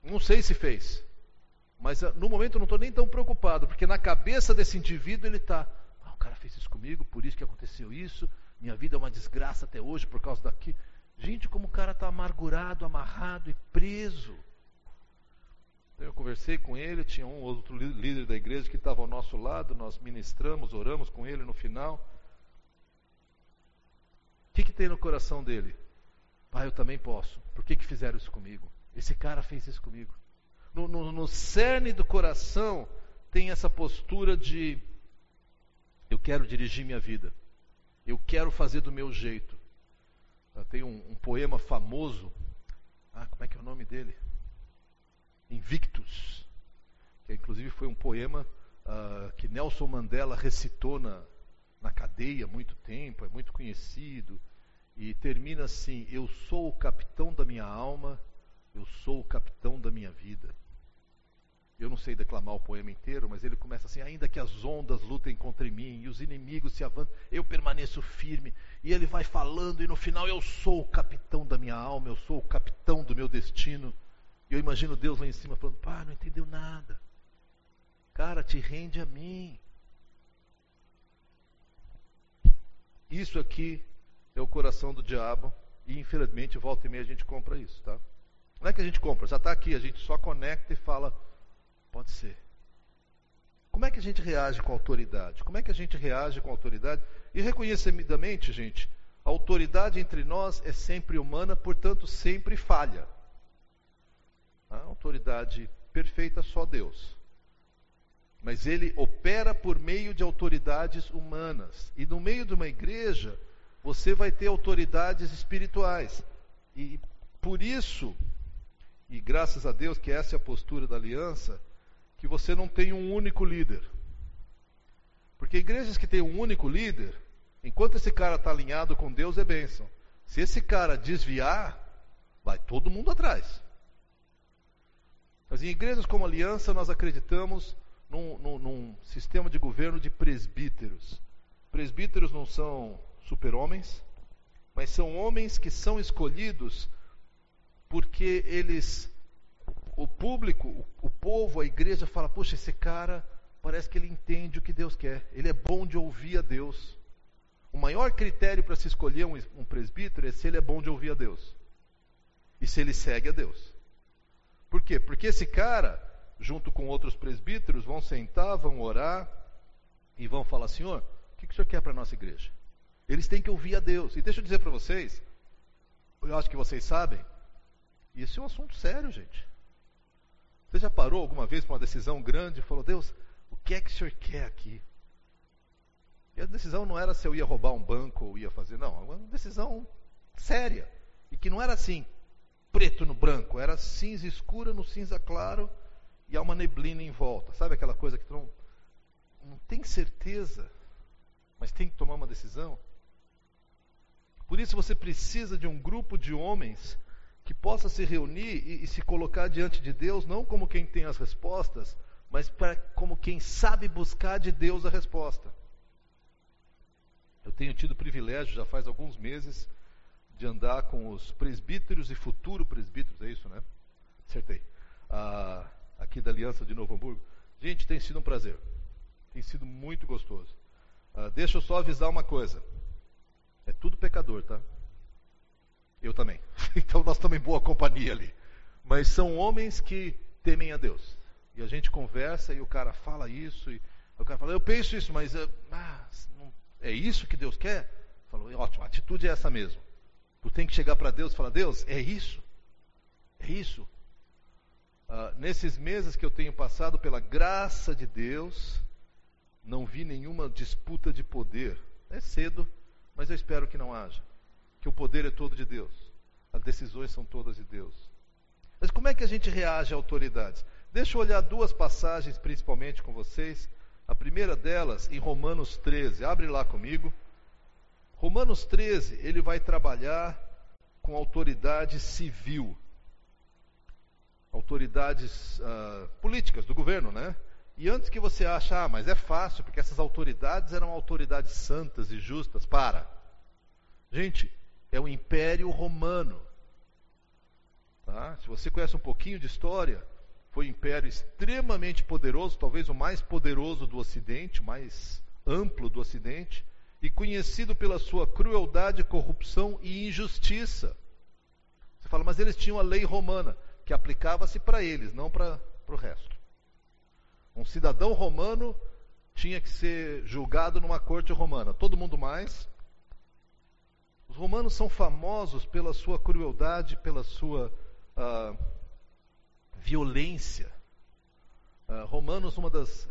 Não sei se fez, mas ah, no momento eu não estou nem tão preocupado, porque na cabeça desse indivíduo ele está, ah, o cara fez isso comigo, por isso que aconteceu isso, minha vida é uma desgraça até hoje por causa daqui. Gente, como o cara está amargurado, amarrado e preso. Então, eu conversei com ele, tinha um outro líder da igreja que estava ao nosso lado, nós ministramos, oramos com ele no final. O que, que tem no coração dele? Pai, eu também posso. Por que, que fizeram isso comigo? Esse cara fez isso comigo. No, no, no cerne do coração tem essa postura de eu quero dirigir minha vida, eu quero fazer do meu jeito. Tem um, um poema famoso, ah, como é que é o nome dele? Invictus, que inclusive foi um poema uh, que Nelson Mandela recitou na, na cadeia há muito tempo, é muito conhecido, e termina assim: Eu sou o capitão da minha alma, eu sou o capitão da minha vida. Eu não sei declamar o poema inteiro, mas ele começa assim: Ainda que as ondas lutem contra mim e os inimigos se avancem, eu permaneço firme. E ele vai falando, e no final eu sou o capitão da minha alma, eu sou o capitão do meu destino. E eu imagino Deus lá em cima falando: Pá, não entendeu nada. Cara, te rende a mim. Isso aqui é o coração do diabo e infelizmente volta e meia a gente compra isso, tá? Não é que a gente compra, já está aqui, a gente só conecta e fala, pode ser. Como é que a gente reage com autoridade? Como é que a gente reage com autoridade? E reconhecidamente, gente, a autoridade entre nós é sempre humana, portanto sempre falha. A autoridade perfeita só Deus. Mas ele opera por meio de autoridades humanas. E no meio de uma igreja, você vai ter autoridades espirituais. E por isso, e graças a Deus que essa é a postura da aliança, que você não tem um único líder. Porque igrejas que têm um único líder, enquanto esse cara está alinhado com Deus, é bênção. Se esse cara desviar, vai todo mundo atrás. Em igrejas como aliança, nós acreditamos num, num, num sistema de governo de presbíteros. Presbíteros não são super-homens, mas são homens que são escolhidos porque eles, o público, o, o povo, a igreja fala: puxa, esse cara parece que ele entende o que Deus quer, ele é bom de ouvir a Deus. O maior critério para se escolher um, um presbítero é se ele é bom de ouvir a Deus e se ele segue a Deus. Por quê? Porque esse cara junto com outros presbíteros, vão sentar, vão orar e vão falar: Senhor, o que, o senhor quer para a nossa igreja? Eles têm que ouvir a Deus. E deixa eu dizer para vocês, eu acho que vocês sabem, isso é um assunto sério, gente. Você já parou alguma vez para uma decisão grande e falou: Deus, o que é que o senhor quer aqui? E a decisão não era se eu ia roubar um banco ou ia fazer, não, uma decisão séria. E que não era assim, preto no branco, era cinza escura no cinza claro e há uma neblina em volta. Sabe aquela coisa que tu não, não tem certeza, mas tem que tomar uma decisão? Por isso você precisa de um grupo de homens que possa se reunir e, e se colocar diante de Deus, não como quem tem as respostas, mas para, como quem sabe buscar de Deus a resposta. Eu tenho tido o privilégio, já faz alguns meses, de andar com os presbíteros e futuro presbíteros, é isso, né? Acertei. Ah, aqui da Aliança de Novo Hamburgo. Gente, tem sido um prazer. Tem sido muito gostoso. Uh, deixa eu só avisar uma coisa. É tudo pecador, tá? Eu também. *laughs* Então nós estamos em boa companhia ali. Mas são homens que temem a Deus. E a gente conversa e o cara fala isso. E o cara fala, eu penso isso, mas ah, não, é isso que Deus quer? Falou, ótimo, a atitude é essa mesmo. Tu tem que chegar para Deus e falar, Deus, é isso? É isso? Uh, nesses meses que eu tenho passado, pela graça de Deus, não vi nenhuma disputa de poder. É cedo, mas eu espero que não haja. Que o poder é todo de Deus. As decisões são todas de Deus. Mas como é que a gente reage a autoridades? Deixa eu olhar duas passagens principalmente com vocês. A primeira delas em Romanos 13. Abre lá comigo. Romanos 13, ele vai trabalhar com autoridade civil autoridades uh, políticas do governo, né? E antes que você ache, ah, mas é fácil, porque essas autoridades eram autoridades santas e justas. Para. Gente, é o Império Romano. Tá? Se você conhece um pouquinho de história, foi um império extremamente poderoso, talvez o mais poderoso do Ocidente, o mais amplo do Ocidente, e conhecido pela sua crueldade, corrupção e injustiça. Você fala, mas eles tinham a lei romana que aplicava-se para eles, não para o resto. Um cidadão romano tinha que ser julgado numa corte romana. Todo mundo mais. Os romanos são famosos pela sua crueldade, pela sua uh, violência. Uh, romanos, uma das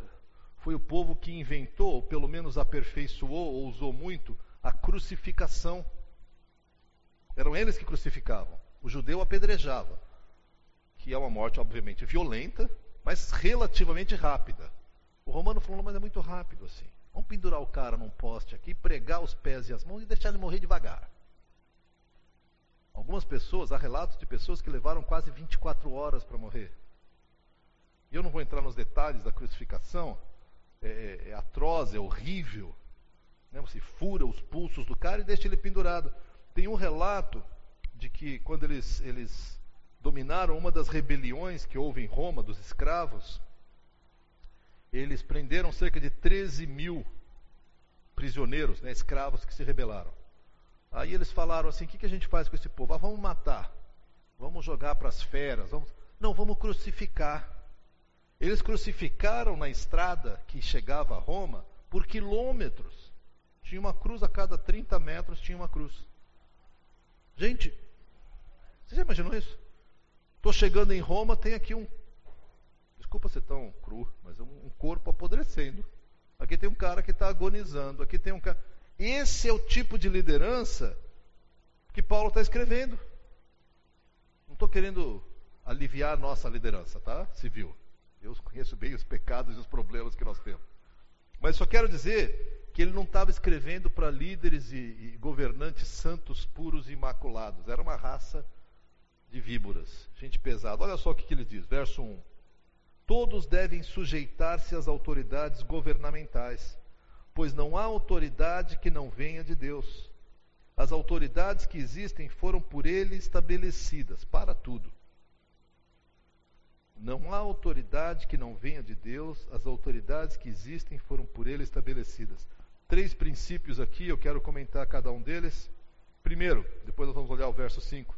foi o povo que inventou, ou pelo menos aperfeiçoou, ou usou muito, a crucificação. Eram eles que crucificavam. O judeu apedrejava, que é uma morte, obviamente, violenta, mas relativamente rápida. O romano falou, mas é muito rápido assim. Vamos pendurar o cara num poste aqui, pregar os pés e as mãos e deixar ele morrer devagar. Algumas pessoas, há relatos de pessoas que levaram quase 24 horas para morrer. E eu não vou entrar nos detalhes da crucificação, é, é, é atroz, é horrível. Né? Você fura os pulsos do cara e deixa ele pendurado. Tem um relato de que quando eles, eles dominaram uma das rebeliões que houve em Roma, dos escravos, eles prenderam cerca de 13 mil prisioneiros, né, escravos que se rebelaram. Aí eles falaram assim: o que, que a gente faz com esse povo? Ah, vamos matar, vamos jogar para as feras, vamos... não, vamos crucificar. Eles crucificaram na estrada que chegava a Roma por quilômetros. Tinha uma cruz a cada 30 metros, tinha uma cruz. Gente, você já imaginou isso? Estou chegando em Roma, tem aqui um. Desculpa ser tão cru, mas um corpo apodrecendo. Aqui tem um cara que está agonizando. Aqui tem um cara. Esse é o tipo de liderança que Paulo está escrevendo. Não estou querendo aliviar a nossa liderança, tá? Civil. Eu conheço bem os pecados e os problemas que nós temos. Mas só quero dizer que ele não estava escrevendo para líderes e, e, governantes santos, puros e imaculados. Era uma raça de víboras, gente pesada. Olha só o que, que ele diz, verso 1. Todos devem sujeitar-se às autoridades governamentais, pois não há autoridade que não venha de Deus. As autoridades que existem foram por ele estabelecidas para tudo. Não há autoridade que não venha de Deus, as autoridades que existem foram por ele estabelecidas. Três princípios aqui, eu quero comentar cada um deles. Primeiro, depois nós vamos olhar o verso 5.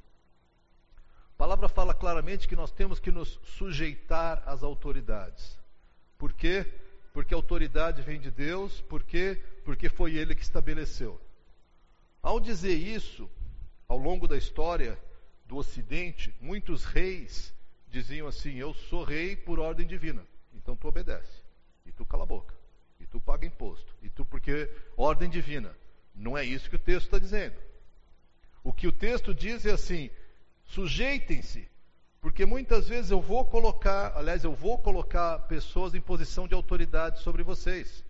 A palavra fala claramente que nós temos que nos sujeitar às autoridades. Por quê? Porque a autoridade vem de Deus, por quê? Porque foi ele que estabeleceu. Ao dizer isso, ao longo da história do Ocidente, muitos reis diziam assim: Eu sou rei por ordem divina. Então tu obedece. E tu cala a boca. E tu paga imposto. E tu, porque ordem divina. Não é isso que o texto está dizendo. O que o texto diz é assim: sujeitem-se. Porque muitas vezes eu vou colocar, aliás, eu vou colocar pessoas em posição de autoridade sobre vocês.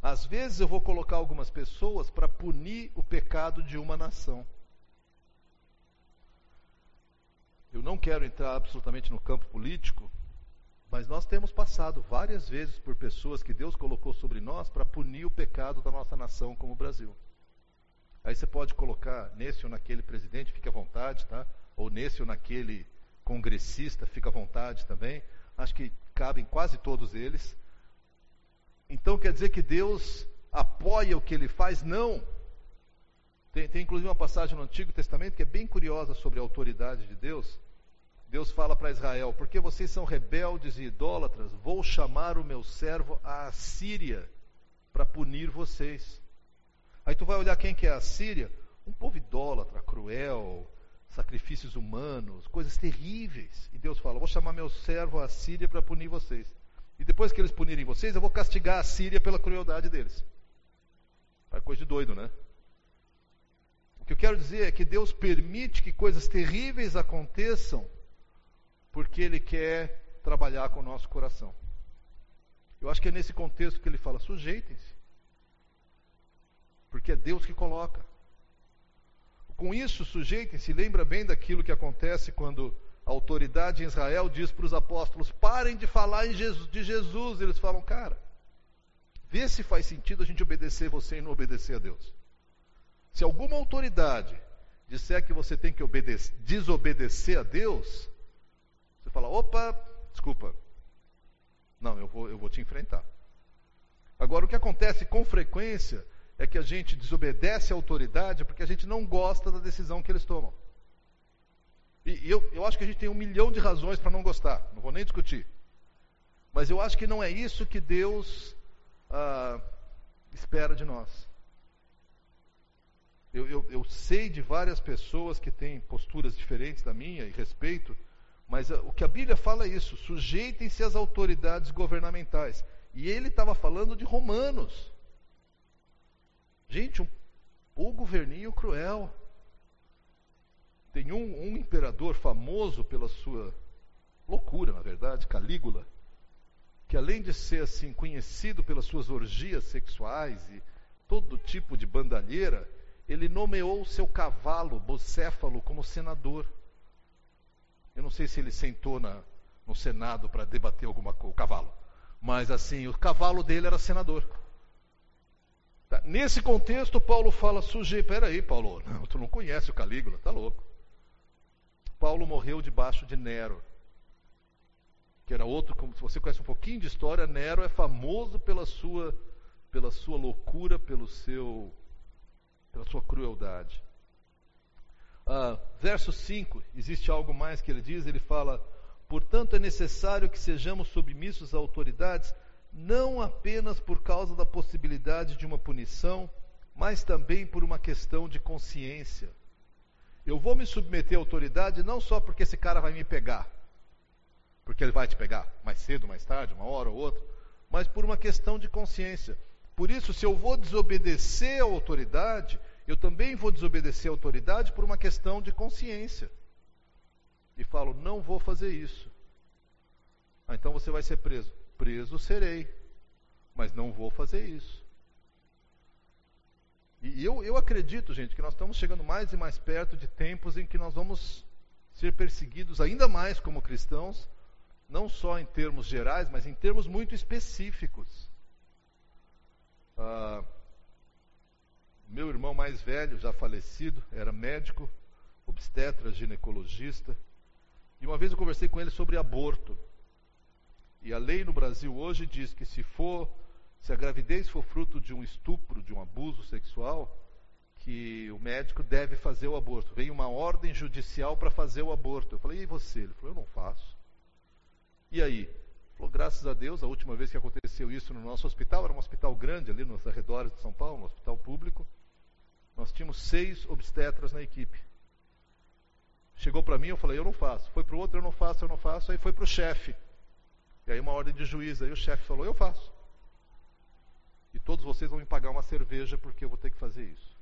Às vezes eu vou colocar algumas pessoas para punir o pecado de uma nação. Eu não quero entrar absolutamente no campo político, mas nós temos passado várias vezes por pessoas que Deus colocou sobre nós para punir o pecado da nossa nação como o Brasil. Aí você pode colocar nesse ou naquele presidente, fique à vontade, tá? Ou nesse ou naquele congressista, fica à vontade também. Acho que cabem quase todos eles. Então quer dizer que Deus apoia o que ele faz? Não. Tem, tem inclusive uma passagem no Antigo Testamento que é bem curiosa sobre a autoridade de Deus. Deus fala para Israel: Porque vocês são rebeldes e idólatras, vou chamar o meu servo a Assíria para punir vocês. Aí tu vai olhar quem que é a Síria? Um povo idólatra, cruel, sacrifícios humanos, coisas terríveis. E Deus fala: Vou chamar meu servo a Síria para punir vocês. E depois que eles punirem vocês, eu vou castigar a Síria pela crueldade deles. É coisa de doido, né? O que eu quero dizer é que Deus permite que coisas terríveis aconteçam porque Ele quer trabalhar com o nosso coração. Eu acho que é nesse contexto que ele fala: sujeitem-se. Porque é Deus que coloca. Com isso, sujeitem-se. Lembra bem daquilo que acontece quando a autoridade em Israel diz para os apóstolos: parem de falar Jesus, de Jesus. Eles falam: cara, vê se faz sentido a gente obedecer você e não obedecer a Deus. Se alguma autoridade disser que você tem que desobedecer a Deus, você fala, opa, desculpa. Não, eu vou, eu vou te enfrentar. Agora, o que acontece com frequência é que a gente desobedece à autoridade porque a gente não gosta da decisão que eles tomam. E, e eu, eu acho que a gente tem um milhão de razões para não gostar, não vou nem discutir. Mas eu acho que não é isso que Deus ah, espera de nós. Eu, eu, eu, sei de várias pessoas que têm posturas diferentes da minha e respeito, mas uh, o que a Bíblia fala é isso: sujeitem-se às autoridades governamentais. E ele estava falando de romanos. Gente, um, governinho cruel. Tem um, um imperador famoso pela sua loucura, na verdade, Calígula, que além de ser assim conhecido pelas suas orgias sexuais e todo tipo de bandalheira, ele nomeou o seu cavalo, Bocéfalo, como senador. Eu não sei se ele sentou na, no Senado para debater alguma coisa, o cavalo. Mas assim, o cavalo dele era senador. Tá, nesse contexto, Paulo fala, sujeito, peraí, Paulo, não, tu não conhece o Calígula, tá louco. Paulo morreu debaixo de Nero, que era outro, se você conhece um pouquinho de história, Nero é famoso pela sua, pela sua loucura, pelo seu, pela sua crueldade. Ah, verso 5, existe algo mais que ele diz, ele fala, portanto é necessário que sejamos submissos a autoridades, não apenas por causa da possibilidade de uma punição, mas também por uma questão de consciência. Eu vou me submeter à autoridade não só porque esse cara vai me pegar, porque ele vai te pegar mais cedo, mais tarde, uma hora ou outra, mas por uma questão de consciência. Por isso, se eu vou desobedecer à autoridade, eu também vou desobedecer à autoridade por uma questão de consciência. E falo, não vou fazer isso. Ah, então você vai ser preso. Preso serei, mas não vou fazer isso. E eu, eu acredito, gente, que nós estamos chegando mais e mais perto de tempos em que nós vamos ser perseguidos ainda mais como cristãos, não só em termos gerais, mas em termos muito específicos. Ah, meu irmão mais velho, já falecido, era médico, obstetra, ginecologista. E uma vez eu conversei com ele sobre aborto. E a lei no Brasil hoje diz que se for se a gravidez for fruto de um estupro, de um abuso sexual, que o médico deve fazer o aborto. Vem uma ordem judicial para fazer o aborto. Eu falei, e você? Ele falou, eu não faço. E aí? Ele falou, graças a Deus, a última vez que aconteceu isso no nosso hospital, era um hospital grande ali nos arredores de São Paulo, um hospital público, nós tínhamos seis obstetras na equipe. Chegou para mim, eu falei, eu não faço. Foi para o outro, eu não faço, eu não faço. Aí foi para o chefe. E aí uma ordem de juiz. Aí o chefe falou, eu faço e todos vocês vão me pagar uma cerveja porque eu vou ter que fazer isso.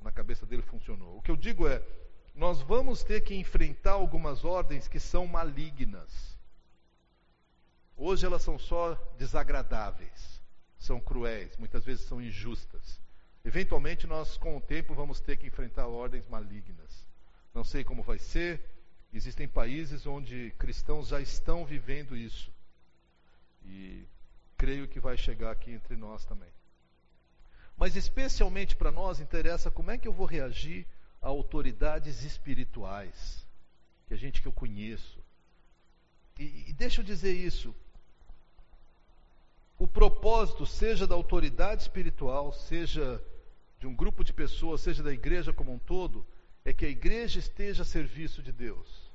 Na cabeça dele funcionou. O que eu digo é, nós vamos ter que enfrentar algumas ordens que são malignas. Hoje elas são só desagradáveis, são cruéis, muitas vezes são injustas. Eventualmente nós, com o tempo, vamos ter que enfrentar ordens malignas. Não sei como vai ser. Existem países onde cristãos já estão vivendo isso. E creio que vai chegar aqui entre nós também. Mas especialmente para nós interessa como é que eu vou reagir a autoridades espirituais, que a gente que eu conheço. E, e deixa eu dizer isso. O propósito, seja da autoridade espiritual, seja de um grupo de pessoas, seja da igreja como um todo, é que a igreja esteja a serviço de Deus.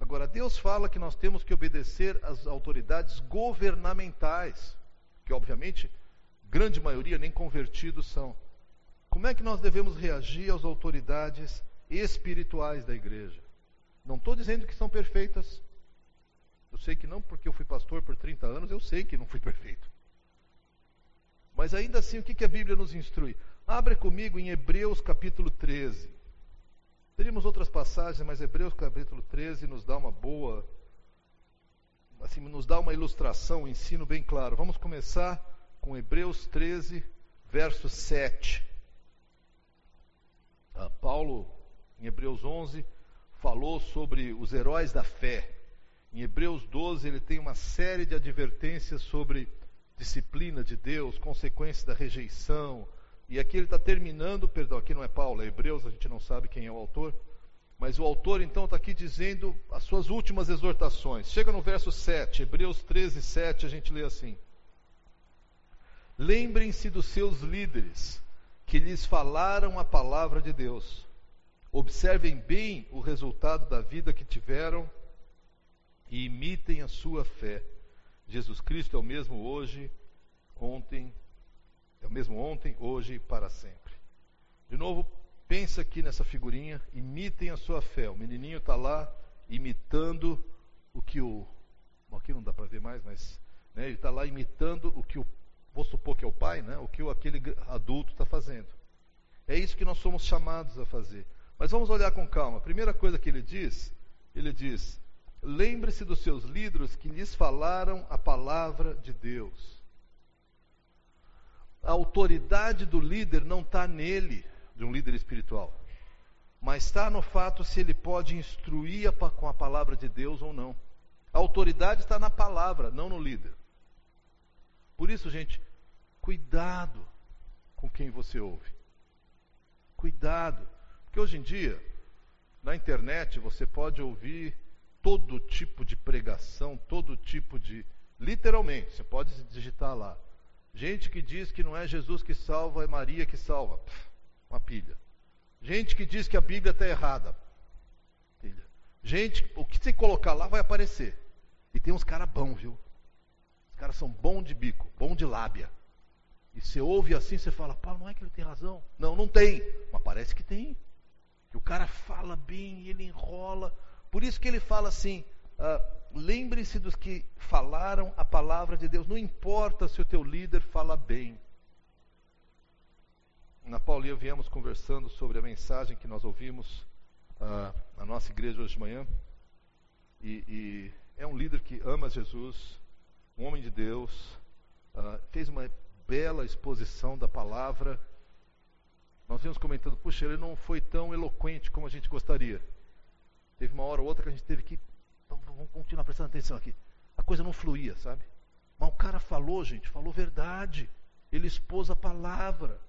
Agora, Deus fala que nós temos que obedecer às autoridades governamentais, que obviamente, grande maioria nem convertidos são. Como é que nós devemos reagir às autoridades espirituais da igreja? Não estou dizendo que são perfeitas. Eu sei que não, porque eu fui pastor por 30 anos, eu sei que não fui *laughs* perfeito. Mas ainda assim, o que, que a Bíblia nos instrui? Abre comigo em Hebreus capítulo 13. Teríamos outras passagens, mas Hebreus capítulo 13 nos dá uma boa, assim, nos dá uma ilustração, um ensino bem claro. Vamos começar com Hebreus 13, verso 7. Ah, Paulo, em Hebreus 11, falou sobre os heróis da fé. Em Hebreus 12, ele tem uma série de advertências sobre disciplina de Deus, consequências da rejeição, e aqui ele está terminando, perdão, aqui não é Paulo, é Hebreus, a gente não sabe quem é o autor. Mas o autor então está aqui dizendo as suas últimas exortações. Chega no verso 7, Hebreus 13, 7, a gente lê assim: Lembrem-se dos seus líderes, que lhes falaram a palavra de Deus. Observem bem o resultado da vida que tiveram e imitem a sua fé. Jesus Cristo é o mesmo hoje, ontem é o mesmo ontem, hoje e para sempre. De novo, pensa aqui nessa figurinha, imitem a sua fé. O menininho está lá imitando o que o. Bom, aqui não dá para ver mais, mas Né? Ele está lá imitando o que o, vou supor que é o pai, né? o que o, aquele adulto está fazendo. É isso que nós somos chamados a fazer. Mas vamos olhar com calma. A primeira coisa que ele diz, ele diz: lembre-se dos seus líderes que lhes falaram a palavra de Deus. A autoridade do líder não está nele, de um líder espiritual, mas está no fato se ele pode instruir com a palavra de Deus ou não. A autoridade está na palavra, não no líder. Por isso, gente, cuidado com quem você ouve. Cuidado. Porque hoje em dia, na internet, você pode ouvir todo tipo de pregação, todo tipo de. Literalmente, você pode digitar lá. Gente que diz que não é Jesus que salva, é Maria que salva. Pff, uma pilha. Gente que diz que a Bíblia está errada. Pilha. Gente, o que você colocar lá vai aparecer. E tem uns caras bons, viu? Os caras são bom de bico, bom de lábia. E você ouve assim, você fala, Paulo, não é que ele tem razão. Não, não tem. Mas parece que tem. Que o cara fala bem, ele enrola. Por isso que ele fala assim: ah, lembre-se dos que falaram a palavra de Deus. Não importa se o teu líder fala bem. Na Paulinha viemos conversando sobre a mensagem que nós ouvimos ah, na nossa igreja hoje de manhã. E, e, é um líder que ama Jesus, um homem de Deus, ah, fez uma bela exposição da palavra. Nós vimos comentando, puxa, ele não foi tão eloquente como a gente gostaria. Teve uma hora ou outra que a gente teve que. Vamos continuar prestando atenção aqui. A coisa não fluía, sabe? Mas o cara falou, gente, falou verdade. Ele expôs a palavra.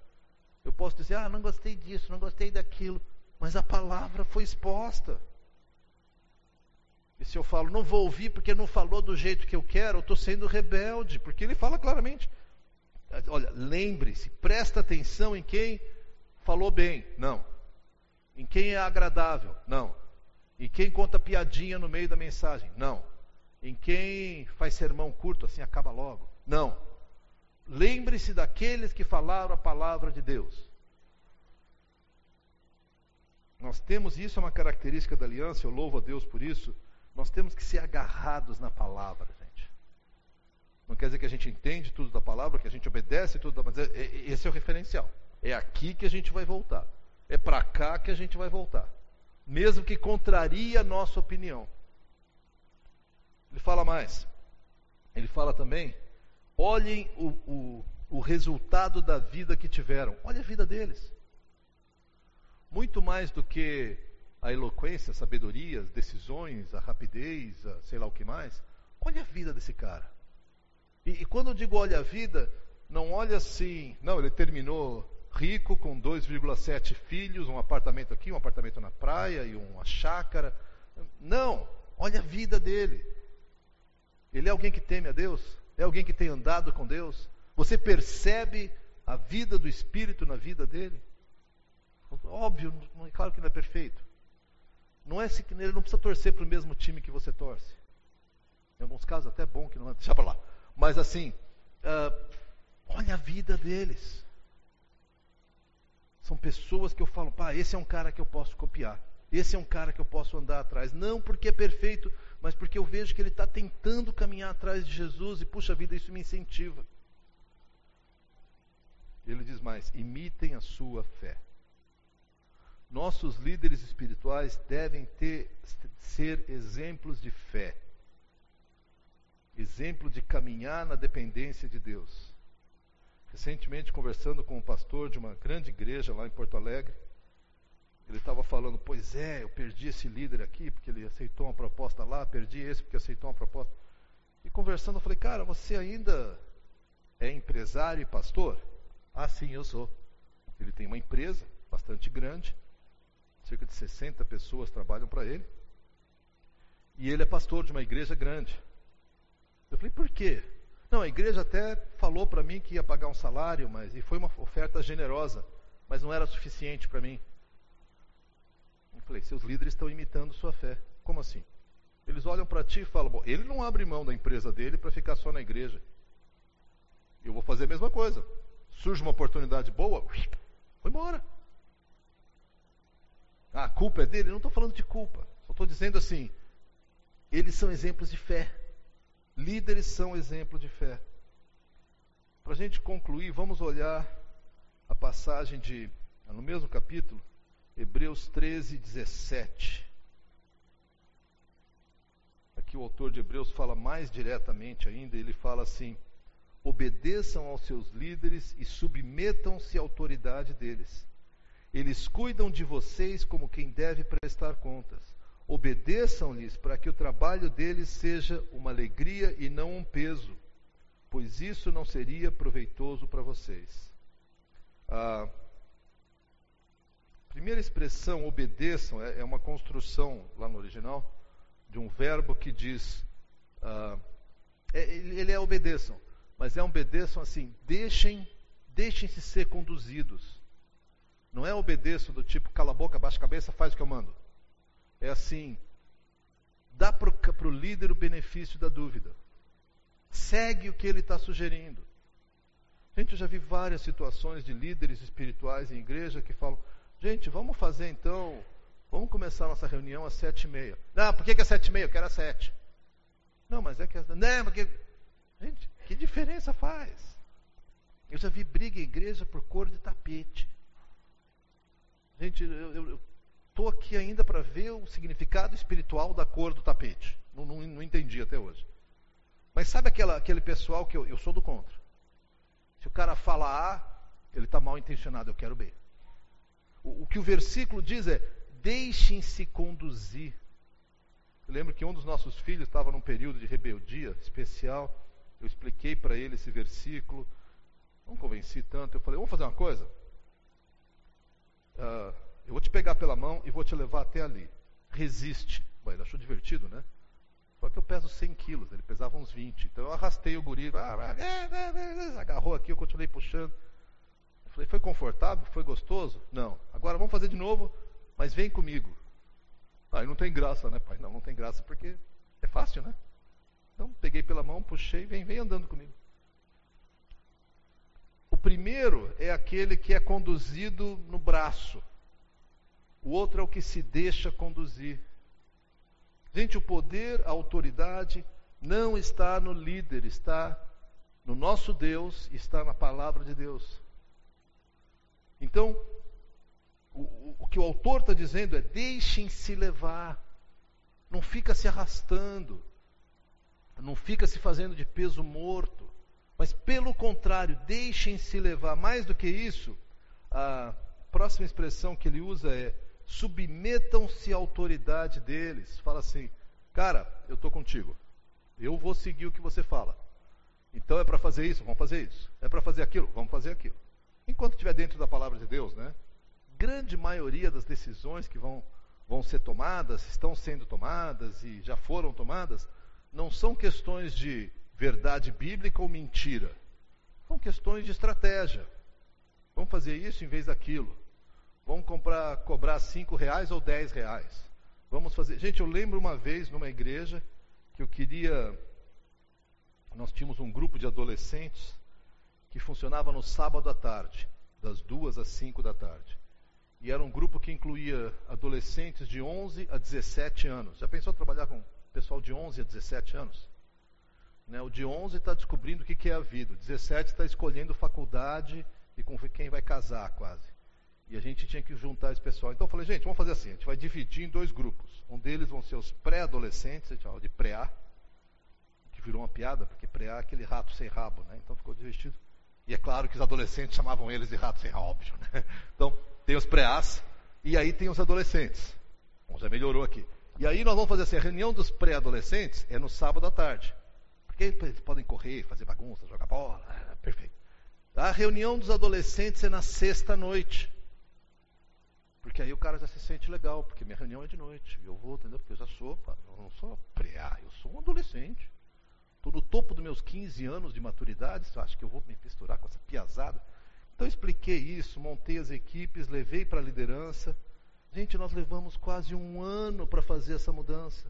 Eu posso dizer, ah, não gostei disso, não gostei daquilo. Mas a palavra foi exposta. E se eu falo, não vou ouvir porque não falou do jeito que eu quero, eu estou sendo rebelde. Porque ele fala claramente. Olha, lembre-se, presta atenção em quem falou bem. Não. Em quem é agradável. Não. Em quem conta piadinha no meio da mensagem? Não. Em quem faz sermão curto, assim acaba logo? Não. Lembre-se daqueles que falaram a palavra de Deus. Nós temos, isso é uma característica da aliança, eu louvo a Deus por isso. Nós temos que ser agarrados na palavra, gente. Não quer dizer que a gente entende tudo da palavra, que a gente obedece tudo palavra. É, é, esse é o referencial. É aqui que a gente vai voltar. É para cá que a gente vai voltar mesmo que contraria a nossa opinião. Ele fala mais. Ele fala também: olhem o, o, o resultado da vida que tiveram. Olha a vida deles. Muito mais do que a eloquência, a sabedoria, as decisões, a rapidez, a sei lá o que mais. Olha a vida desse cara. E, e quando eu digo olha a vida, não olha assim, não, ele terminou rico com 2,7 filhos, um apartamento aqui, um apartamento na praia e uma chácara. Não, olha a vida dele. Ele é alguém que teme a Deus? É alguém que tem andado com Deus? Você percebe a vida do Espírito na vida dele? Óbvio, claro que não é perfeito. Não é que ele não precisa torcer para o mesmo time que você torce. Em alguns casos até é bom que não deixa para lá. Mas assim, uh, olha a vida deles. São pessoas que eu falo, pá, esse é um cara que eu posso copiar. Esse é um cara que eu posso andar atrás. Não porque é perfeito, mas porque eu vejo que ele está tentando caminhar atrás de Jesus e, puxa vida, isso me incentiva. Ele diz mais: imitem a sua fé. Nossos líderes espirituais devem ter, ser exemplos de fé, exemplo de caminhar na dependência de Deus. Recentemente, conversando com um pastor de uma grande igreja lá em Porto Alegre, ele estava falando: Pois é, eu perdi esse líder aqui porque ele aceitou uma proposta lá, perdi esse porque aceitou uma proposta. E conversando, eu falei: Cara, você ainda é empresário e pastor? Ah, sim, eu sou. Ele tem uma empresa bastante grande, cerca de 60 pessoas trabalham para ele. E ele é pastor de uma igreja grande. Eu falei: Por quê? Não, a igreja até falou para mim que ia pagar um salário, mas e foi uma oferta generosa, mas não era suficiente para mim. Eu falei, seus líderes estão imitando sua fé. Como assim? Eles olham para ti e falam, bom, ele não abre mão da empresa dele para ficar só na igreja. Eu vou fazer a mesma coisa. Surge uma oportunidade boa, vou embora. Ah, a culpa é dele? Eu não estou falando de culpa. Só estou dizendo assim, eles são exemplos de fé. Líderes são exemplo de fé. Para a gente concluir, vamos olhar a passagem de, no mesmo capítulo, Hebreus 13, 17. Aqui o autor de Hebreus fala mais diretamente ainda, ele fala assim: obedeçam aos seus líderes e submetam-se à autoridade deles. Eles cuidam de vocês como quem deve prestar contas. Obedeçam-lhes para que o trabalho deles seja uma alegria e não um peso, pois isso não seria proveitoso para vocês. A primeira expressão, obedeçam, é, é uma construção lá no original de um verbo que diz. Uh, ele é obedeçam, mas é obedeçam assim, deixem, deixem-se ser conduzidos. Não é obedeço do tipo cala a boca, baixa a cabeça, faz o que eu mando. É assim, dá para o líder o benefício da dúvida. Segue o que ele está sugerindo. Gente, eu já vi várias situações de líderes espirituais em igreja que falam: gente, vamos fazer então, vamos começar nossa reunião às sete e meia. Não, por que, que é sete e meia? Eu quero às sete. Não, mas é que. Não, porque. Gente, que diferença faz? Eu já vi briga em igreja por cor de tapete. Gente, eu estou aqui ainda para ver o significado espiritual da cor do tapete. Não, não, não entendi até hoje. Mas sabe aquela, aquele pessoal que eu, eu sou do contra? Se o cara fala A, ele está mal intencionado, eu quero B. O, o que o versículo diz é: deixem-se conduzir. Eu lembro que um dos nossos filhos estava num período de rebeldia especial. Eu expliquei para ele esse versículo. Não convenci tanto. Eu falei: vamos fazer uma coisa? uh, eu vou te pegar pela mão e vou te levar até ali. Resiste. Bom, ele achou divertido, né? Só que eu peso 100 quilos, ele pesava uns 20. Então eu arrastei o guri, ah, é, é, agarrou aqui, eu continuei puxando. Eu falei, foi confortável? Foi gostoso? Não. Agora vamos fazer de novo, mas vem comigo. Aí não tem graça, né, pai? Não, não tem graça porque é fácil, né? Então peguei pela mão, puxei, vem, vem andando comigo. O primeiro é aquele que é conduzido no braço. O outro é o que se deixa conduzir. Gente, o poder, a autoridade não está no líder, está no nosso Deus, está na palavra de Deus. Então, o, o que o autor está dizendo é: deixem-se levar, não fica se arrastando, não fica se fazendo de peso morto. Mas, pelo contrário, deixem-se levar. Mais do que isso, a próxima expressão que ele usa é: submetam-se à autoridade deles. Fala assim, cara, eu estou contigo. Eu vou seguir o que você fala. Então é para fazer isso, vamos fazer isso. É para fazer aquilo, vamos fazer aquilo. Enquanto estiver dentro da palavra de Deus, né? Grande maioria das decisões que vão, vão ser tomadas, estão sendo tomadas e já foram tomadas, não são questões de verdade bíblica ou mentira. São questões de estratégia. Vamos fazer isso em vez daquilo. Vamos comprar, cobrar cinco reais ou dez reais. Vamos fazer. Gente, eu lembro uma vez numa igreja que eu queria. Nós tínhamos um grupo de adolescentes que funcionava no sábado à tarde, das duas às cinco da tarde. E era um grupo que incluía adolescentes de 11 a 17 anos. Já pensou trabalhar com pessoal de 11 a 17 anos? Né? O de 11 está descobrindo o que, que é a vida. O 17 está escolhendo faculdade e com quem vai casar quase. E a gente tinha que juntar esse pessoal. Então eu falei, gente, vamos fazer assim, a gente vai dividir em dois grupos. Um deles vão ser os pré-adolescentes, a gente chama de pré-A, que virou uma piada, porque pré-A é aquele rato sem rabo, né? Então ficou divertido. E é claro que os adolescentes chamavam eles de rato sem rabo, óbvio, né? *laughs* Então, tem os pré-As, e aí tem os adolescentes. Bom, já melhorou aqui. E aí nós vamos fazer assim, a reunião dos pré-adolescentes é no sábado à tarde. Porque eles podem correr, fazer bagunça, jogar bola. É, perfeito. A reunião dos adolescentes é na sexta noite. Porque aí o cara já se sente legal, porque minha reunião é de noite. Eu vou, entendeu? Porque eu já sou, eu não sou preá, eu sou um adolescente. Estou no topo dos meus 15 anos de maturidade, você acha que eu vou me misturar com essa piazada? Então expliquei isso, montei as equipes, levei para a liderança. Gente, nós levamos quase um ano para fazer essa mudança.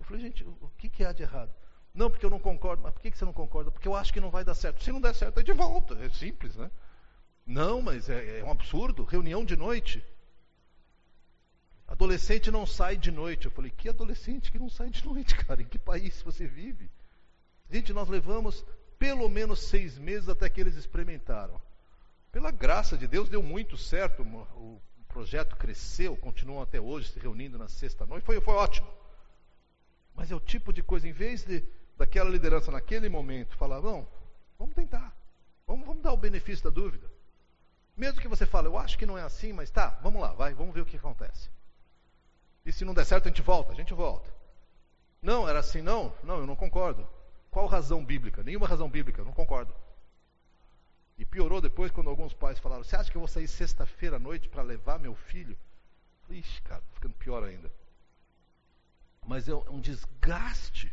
Eu falei, gente, o que, que há de errado? Não, porque eu não concordo. Mas por que você não concorda? Porque eu acho que não vai dar certo. Se não der certo, é de volta. É simples, né? Não, mas é, é um absurdo. Reunião de noite. Adolescente não sai de noite. Eu falei, que adolescente que não sai de noite, *laughs* cara? Em que país você vive? Gente, nós levamos pelo menos seis meses até que eles experimentaram. Pela graça de Deus, deu muito certo. O projeto cresceu, continuam até hoje se reunindo na sexta-noite. Foi, foi ótimo. Mas é o tipo de coisa, em vez de daquela liderança naquele momento falar, não, vamos tentar. Vamos, vamos dar o benefício da dúvida. Mesmo que você fale, eu acho que não é assim, mas tá, vamos lá, vai, vamos ver o que acontece. E se não der certo, a gente volta, a gente volta. Não, era assim, não, não, eu não concordo. Qual razão bíblica? Nenhuma razão bíblica, não concordo. E piorou depois quando alguns pais falaram: Você acha que eu vou sair sexta-feira à noite para levar meu filho? Ixi, cara, tá ficando pior ainda. Mas é um desgaste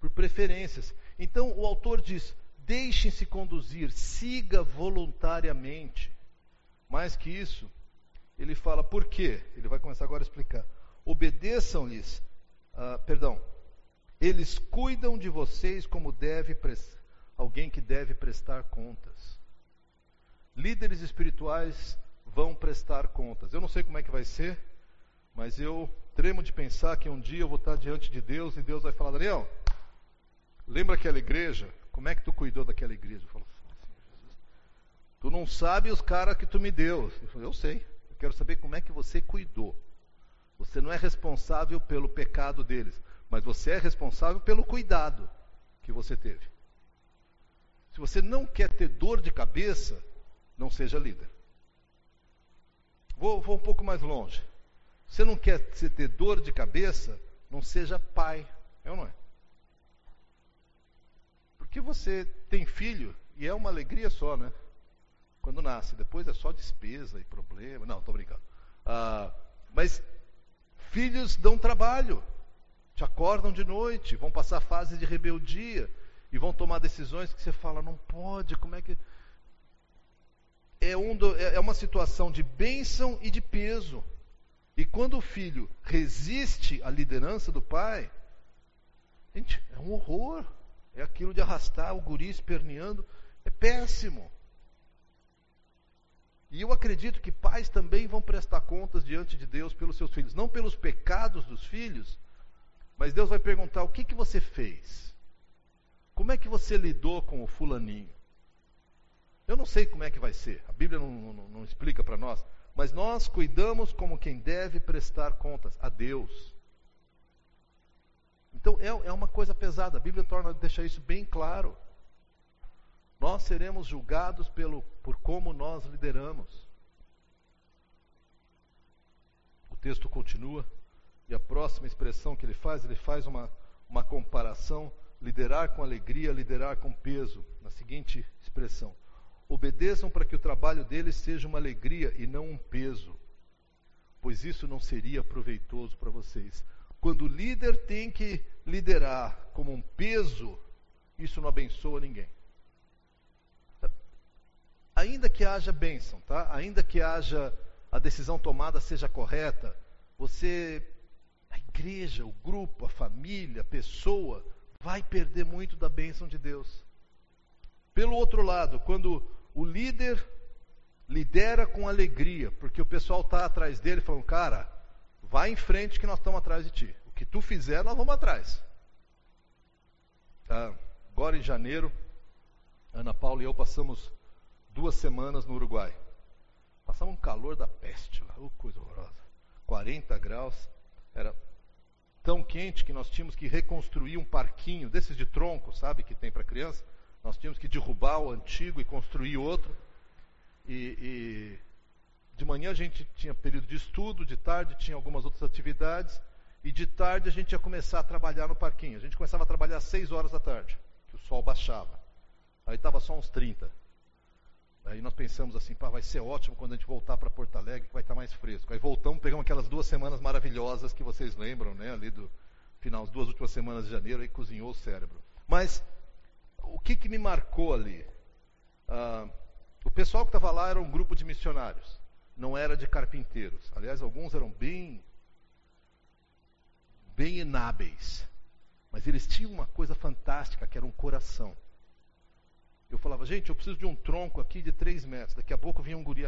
por preferências. Então o autor diz: deixem-se conduzir, siga voluntariamente. Mais que isso, ele fala por quê? Ele vai começar agora a explicar. Obedeçam-lhes, uh, perdão, eles cuidam de vocês como deve alguém que deve prestar contas. Líderes espirituais vão prestar contas. Eu não sei como é que vai ser, mas eu tremo de pensar que um dia eu vou estar diante de Deus e Deus vai falar: Daniel, lembra aquela igreja? Como é que tu cuidou daquela igreja? Eu falo tu não sabe os caras que tu me deu. Eu, falo, eu sei. Quero saber como é que você cuidou. Você não é responsável pelo pecado deles, mas você é responsável pelo cuidado que você teve. Se você não quer ter dor de cabeça, não seja líder. Vou, vou um pouco mais longe. Você não quer ter dor de cabeça, não seja pai. É ou não é? Porque você tem filho e é uma alegria só, né? Quando nasce. Depois é só despesa e problema. Não, estou brincando. Ah, mas filhos dão trabalho. Te acordam de noite, vão passar fases de rebeldia e vão tomar decisões que você fala, não pode, como é que. É, um do, é, é uma situação de bênção e de peso. E quando o filho resiste à liderança do pai, gente, é um horror. É aquilo de arrastar o guri esperneando. É péssimo. E eu acredito que pais também vão prestar contas diante de Deus pelos seus filhos. Não pelos pecados dos filhos, mas Deus vai perguntar: o que, que você fez? Como é que você lidou com o fulaninho? Eu não sei como é que vai ser. A Bíblia não, não, não explica para nós. Mas nós cuidamos como quem deve prestar contas a Deus. Então é, é uma coisa pesada. A Bíblia torna deixa isso bem claro. Nós seremos julgados pelo, por como nós lideramos. O texto continua e a próxima expressão que ele faz, ele faz uma, uma comparação: liderar com alegria, liderar com peso. Na seguinte expressão: obedeçam para que o trabalho deles seja uma alegria e não um peso, pois isso não seria proveitoso para vocês. Quando o líder tem que liderar como um peso, isso não abençoa ninguém. Ainda que haja bênção, tá? Ainda que haja a decisão tomada seja correta, você, a igreja, o grupo, a família, a pessoa, vai perder muito da bênção de Deus. Pelo outro lado, quando o líder lidera com alegria, porque o pessoal está atrás dele falando, cara, Vai em frente que nós estamos atrás de ti. O que tu fizer, nós vamos atrás. Ah, agora em janeiro, Ana Paula e eu passamos duas semanas no Uruguai. Passamos um calor da peste lá, oh, coisa horrorosa. 40 graus. Era tão quente que nós tínhamos que reconstruir um parquinho desses de tronco, sabe, que tem para criança. Nós tínhamos que derrubar o antigo e construir outro. E, e de manhã a gente tinha período de estudo, de tarde tinha algumas outras atividades, e de tarde a gente ia começar a trabalhar no parquinho. A gente começava a trabalhar às 6 horas da tarde, que o sol baixava. Aí estava só uns 30. Aí nós pensamos assim, pá, vai ser ótimo quando a gente voltar para Porto Alegre, que vai estar tá mais fresco. Aí voltamos, pegamos aquelas duas semanas maravilhosas que vocês lembram, né? Ali do final, as duas últimas semanas de janeiro, aí cozinhou o cérebro. Mas o que, que me marcou ali? Ah, o pessoal que estava lá era um grupo de missionários não era de carpinteiros. Aliás, alguns eram bem bem inábeis. Mas eles tinham uma coisa fantástica, que era um coração. Eu falava, gente, eu preciso de um tronco aqui de 3 metros. Daqui a pouco vinha um guri.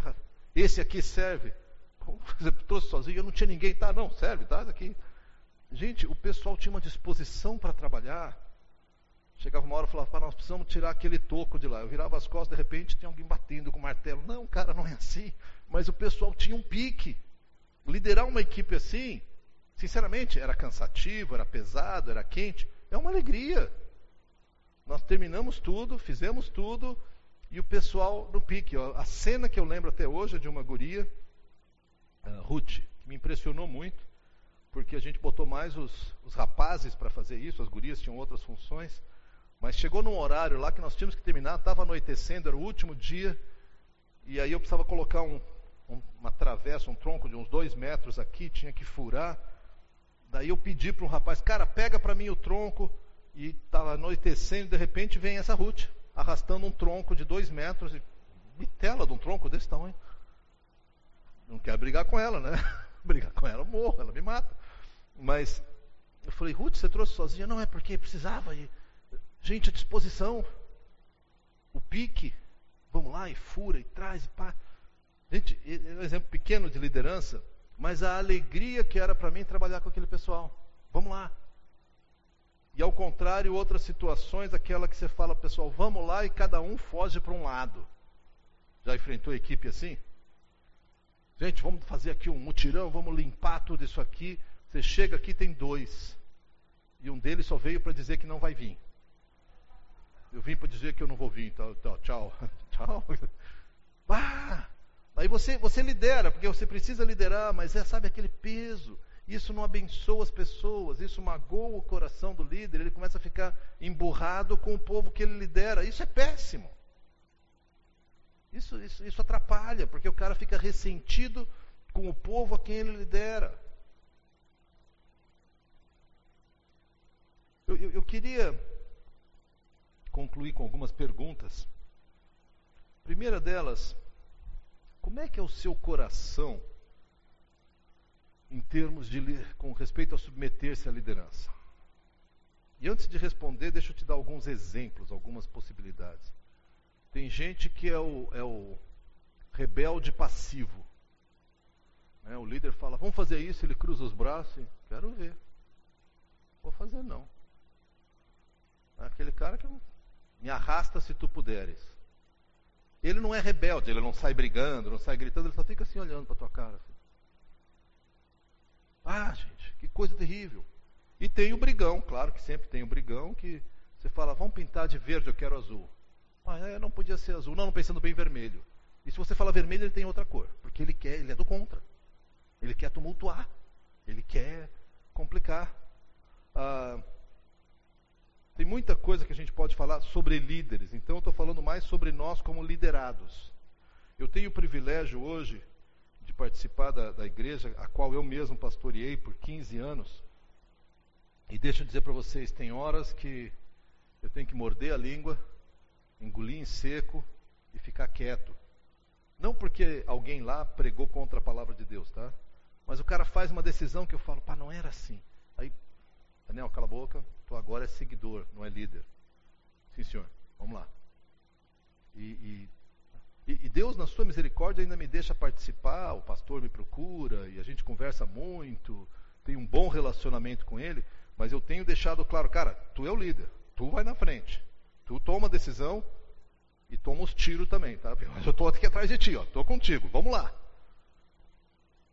Esse aqui serve. Você trouxe *laughs* sozinho, eu não tinha ninguém. Tá, não, serve, tá aqui. Gente, o pessoal tinha uma disposição para trabalhar. Chegava uma hora e falava, nós precisamos tirar aquele toco de lá. Eu virava as costas, de repente tinha alguém batendo com o martelo. Não, cara, não é assim. Mas o pessoal tinha um pique. Liderar uma equipe assim, sinceramente, era cansativo, era pesado, era quente. É uma alegria. Nós terminamos tudo, fizemos tudo, e o pessoal no pique. A cena que eu lembro até hoje é de uma guria, uh, Ruth, que me impressionou muito, porque a gente botou mais os, os rapazes para fazer isso, as gurias tinham outras funções. Mas chegou num horário lá que nós tínhamos que terminar, estava anoitecendo, era o último dia, e aí eu precisava colocar um, um, uma travessa, um tronco de uns dois metros aqui, tinha que furar. Daí eu pedi para um rapaz, cara, pega para mim o tronco, e estava anoitecendo, de repente vem essa Ruth, arrastando um tronco de dois metros, e bitela de um tronco desse tamanho. Não quero brigar com ela, né? *laughs* brigar com ela, eu morro, ela me mata. Mas eu falei, Ruth, você trouxe sozinha? Não, é porque precisava. E Gente, à disposição. O pique. Vamos lá e fura e traz e pá. Gente, é um exemplo pequeno de liderança, mas a alegria que era para mim trabalhar com aquele pessoal. Vamos lá. E ao contrário, outras situações, aquela que você fala, pessoal, vamos lá e cada um foge para um lado. Já enfrentou a equipe assim? Gente, vamos fazer aqui um mutirão, vamos limpar tudo isso aqui. Você chega aqui, tem dois. E um deles só veio para dizer que não vai vir. Eu vim para dizer que eu não vou vir, então, então tchau. *laughs* tchau. Ah, aí você, você lidera, porque você precisa liderar, mas é, sabe, aquele peso. Isso não abençoa as pessoas, isso magoa o coração do líder, ele começa a ficar emburrado com o povo que ele lidera. Isso é péssimo. Isso, isso, isso atrapalha, porque o cara fica ressentido com o povo a quem ele lidera. Eu, eu, eu queria concluir com algumas perguntas. Primeira delas, como é que é o seu coração em termos de com respeito a submeter-se à liderança? E antes de responder, deixa eu te dar alguns exemplos, algumas possibilidades. Tem gente que é o, é o rebelde passivo. Né? O líder fala, vamos fazer isso, ele cruza os braços e quero ver. Vou fazer não. É aquele cara que me arrasta se tu puderes. Ele não é rebelde, ele não sai brigando, não sai gritando, ele só fica assim olhando para tua cara. Ah, gente, que coisa terrível. E tem o brigão, claro que sempre tem o brigão que você fala, vamos pintar de verde, eu quero azul. Ah, é, não podia ser azul. Não, não pensando bem vermelho. E se você fala vermelho, ele tem outra cor, porque ele quer, ele é do contra. Ele quer tumultuar, ele quer complicar. Ah, tem muita coisa que a gente pode falar sobre líderes, então eu estou falando mais sobre nós como liderados. Eu tenho o privilégio hoje participar da, da igreja, a qual eu mesmo pastoreei por 15 anos. E deixa eu dizer para vocês: tem horas que eu tenho que morder a língua, engolir em seco e ficar quieto. Não porque alguém lá pregou contra a palavra de Deus, tá? Mas o cara faz uma decisão que eu falo, pá, não era assim. Aí Daniel, cala a boca, tu agora é seguidor, não é líder. Sim, senhor, vamos lá. E, e, e, Deus, na sua misericórdia, ainda me deixa participar, o pastor me procura e a gente conversa muito, tem um bom relacionamento com ele, mas eu tenho deixado claro, cara, tu é o líder, tu vai na frente, tu toma a decisão e toma os tiros também, tá? Eu estou aqui atrás de ti, ó, estou contigo, vamos lá.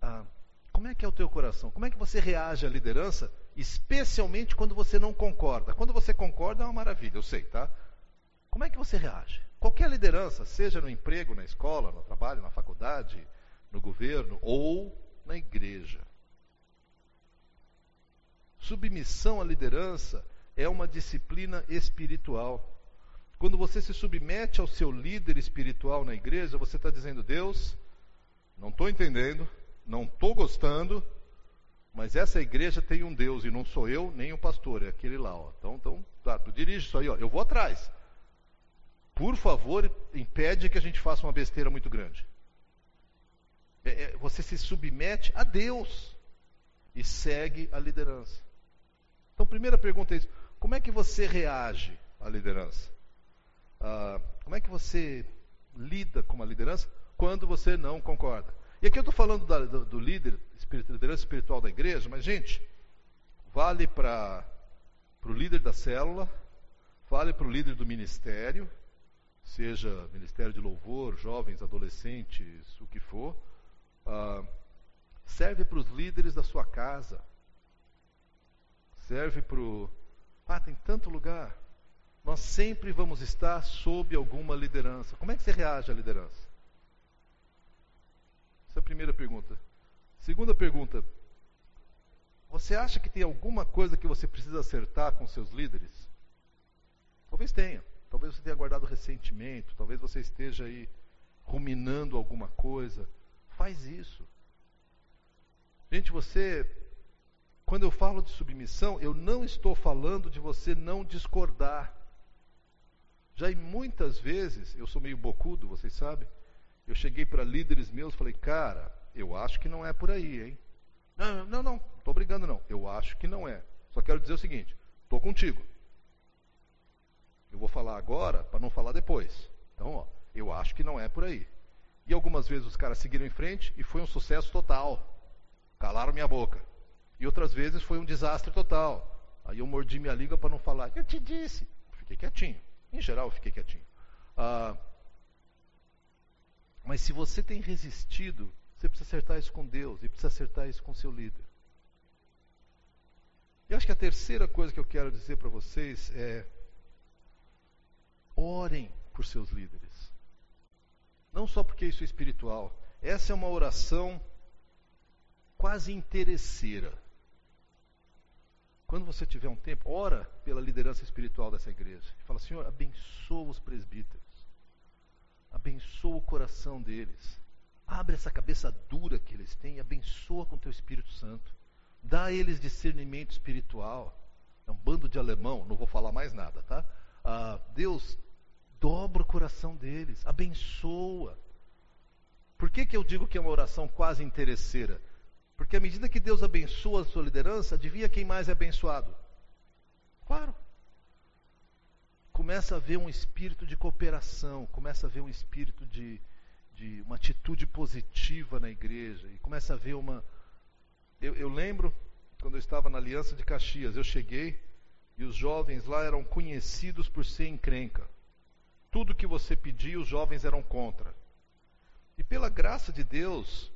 Ah, como é que é o teu coração? Como é que você reage à liderança, especialmente quando você não concorda? Quando você concorda é uma maravilha, eu sei, tá? Como é que você reage? Qualquer liderança, seja no emprego, na escola, no trabalho, na faculdade, no governo ou na igreja. Submissão à liderança é uma disciplina espiritual. Quando você se submete ao seu líder espiritual na igreja, você está dizendo: Deus, não estou entendendo, não estou gostando, mas essa igreja tem um Deus e não sou eu nem o pastor, é aquele lá. Ó. Então, então tá, tu dirige isso aí, ó. eu vou atrás. Por favor, impede que a gente faça uma besteira muito grande. É, é, você se submete a Deus e segue a liderança. Então, primeira pergunta é isso: como é que você reage à liderança? Ah, como é que você lida com a liderança quando você não concorda? E aqui eu estou falando da, do, do, líder, liderança espiritual da igreja, mas, gente, vale para o líder da célula, Fale para o líder do ministério, seja ministério de louvor, jovens, adolescentes, o que for. Uh, serve para os líderes da sua casa. Serve para o. Ah, tem tanto lugar. Nós sempre vamos estar sob alguma liderança. Como é que você reage à liderança? Essa é a primeira pergunta. Segunda pergunta: Você acha que tem alguma coisa que você precisa acertar com seus líderes? Talvez tenha. Talvez você tenha guardado ressentimento. Talvez você esteja aí ruminando alguma coisa. Faz isso. Gente, você. Quando eu falo de submissão, eu não estou falando de você não discordar. Já em muitas vezes, eu sou meio bocudo, vocês sabem. Eu cheguei para líderes meus e falei, cara, eu acho que não é por aí, hein? Não, não, não, estou brigando não. Eu acho que não é. Só quero dizer o seguinte, estou contigo. Eu vou falar agora para não falar depois. Então, ó, eu acho que não é por aí. E algumas vezes os caras seguiram em frente e foi um sucesso total. Calaram minha boca. E outras vezes foi um desastre total. Aí eu mordi minha língua para não falar. Eu te disse. Fiquei quietinho. Em geral, eu fiquei quietinho. Ah, mas se você tem resistido, você precisa acertar isso com Deus e precisa acertar isso com seu líder. E acho que a terceira coisa que eu quero dizer para vocês é Orem por seus líderes. Não só porque isso é espiritual. Essa é uma oração quase interesseira. Quando você tiver um tempo, ora pela liderança espiritual dessa igreja. Fala, Senhor, abençoa os presbíteros. Abençoa o coração deles. Abre essa cabeça dura que eles têm e abençoa com teu Espírito Santo. Dá a eles discernimento espiritual. É um bando de alemão, não vou falar mais nada, tá? Ah, Deus dobra o coração deles, abençoa. Por que, que eu digo que é uma oração quase interesseira? Porque à medida que Deus abençoa a sua liderança, adivinha quem mais é abençoado? Claro. Começa a ver um espírito de cooperação, começa a ver um espírito de, de uma atitude positiva na igreja, e começa a ver uma. Eu, eu lembro, quando eu estava na Aliança de Caxias, eu cheguei e os jovens lá eram conhecidos por ser encrenca. Tudo que você pedia, os jovens eram contra. E pela graça de Deus,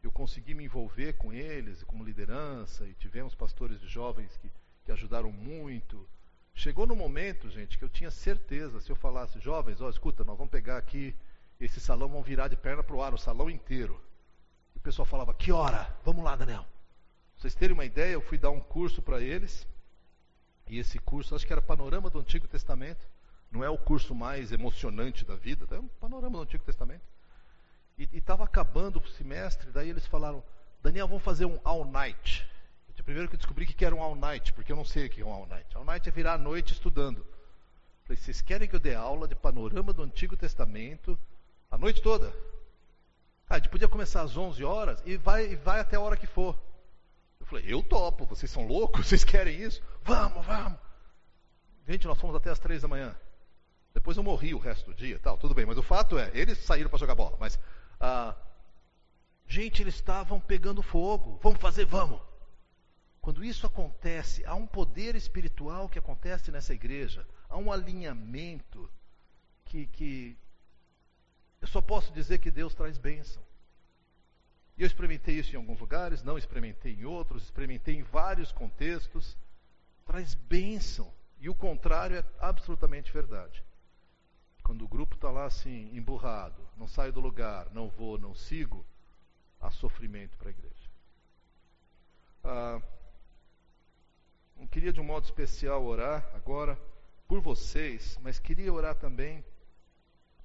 eu consegui me envolver com eles, como liderança, e tivemos pastores de jovens que, que ajudaram muito. Chegou no momento, gente, que eu tinha certeza, se eu falasse, jovens, ó, escuta, nós vamos pegar aqui esse salão, vamos virar de perna para o ar, o salão inteiro. E o pessoal falava, que hora? Vamos lá, Daniel. Pra vocês terem uma ideia, eu fui dar um curso para eles, e esse curso, acho que era Panorama do Antigo Testamento. Não é o curso mais emocionante da vida, é um panorama do Antigo Testamento. E estava acabando o semestre, daí eles falaram, Daniel, vamos fazer um all night. Eu, primeiro que descobri que era um all night, porque eu não sei o que é um all night. All night é virar a noite estudando. Falei, vocês querem que eu dê aula de panorama do Antigo Testamento a noite toda? Ah, a gente podia começar às 11 horas e vai, e vai até a hora que for. Eu falei, eu topo, vocês são loucos, *laughs* vocês querem isso? Vamos, vamos. Gente, nós fomos até as três da manhã. Depois eu morri o resto do dia, tal, tudo bem. Mas o fato é, eles saíram para jogar bola. Mas, ah, gente, eles estavam pegando fogo. Vamos fazer, vamos. Quando isso acontece, há um poder espiritual que acontece nessa igreja, há um alinhamento que, que eu só posso dizer que Deus traz bênção. Eu experimentei isso em alguns lugares, não experimentei em outros, experimentei em vários contextos. Traz bênção. E o contrário é absolutamente verdade. Quando o grupo está lá assim, emburrado, não saio do lugar, não vou, não sigo, há sofrimento para a igreja. Ah, não queria de um modo especial orar agora por vocês, mas queria orar também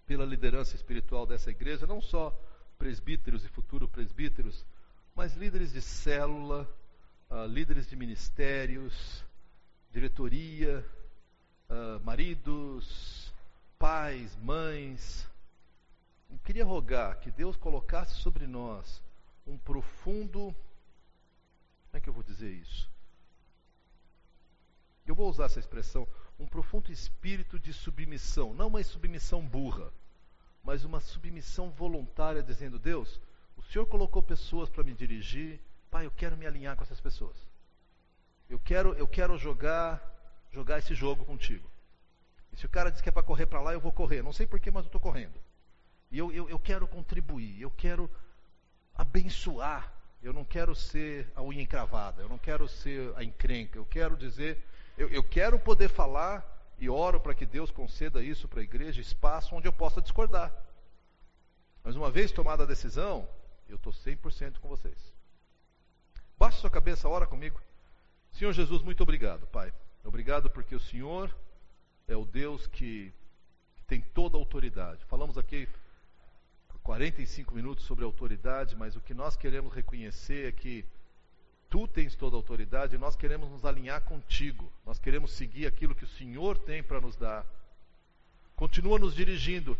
pela liderança espiritual dessa igreja, não só presbíteros e futuros presbíteros, mas líderes de célula, ah, líderes de ministérios, diretoria, ah, maridos, pais, mães. Eu queria rogar que Deus colocasse sobre nós um profundo. Como é que eu vou dizer isso? Eu vou usar essa expressão, um profundo espírito de submissão, não uma submissão burra, mas uma submissão voluntária, dizendo: Deus, o Senhor colocou pessoas para me dirigir, Pai, eu quero me alinhar com essas pessoas. Eu quero, eu quero jogar, jogar esse jogo contigo. Se o cara diz que é para correr para lá, eu vou correr. Não sei porquê, mas eu estou correndo. E eu, eu, eu quero contribuir, eu quero abençoar. Eu não quero ser a unha encravada, eu não quero ser a encrenca. Eu quero dizer, eu, eu quero poder falar e oro para que Deus conceda isso para a igreja, espaço onde eu possa discordar. Mas uma vez tomada a decisão, eu estou 100% com vocês. Baixe sua cabeça, ora comigo. Senhor Jesus, muito obrigado, Pai. Obrigado porque o Senhor é o Deus que, tem toda a autoridade. Falamos aqui por 45 minutos sobre autoridade, mas o que nós queremos reconhecer é que tu tens toda a autoridade e nós queremos nos alinhar contigo. Nós queremos seguir aquilo que o Senhor tem para nos dar. Continua nos dirigindo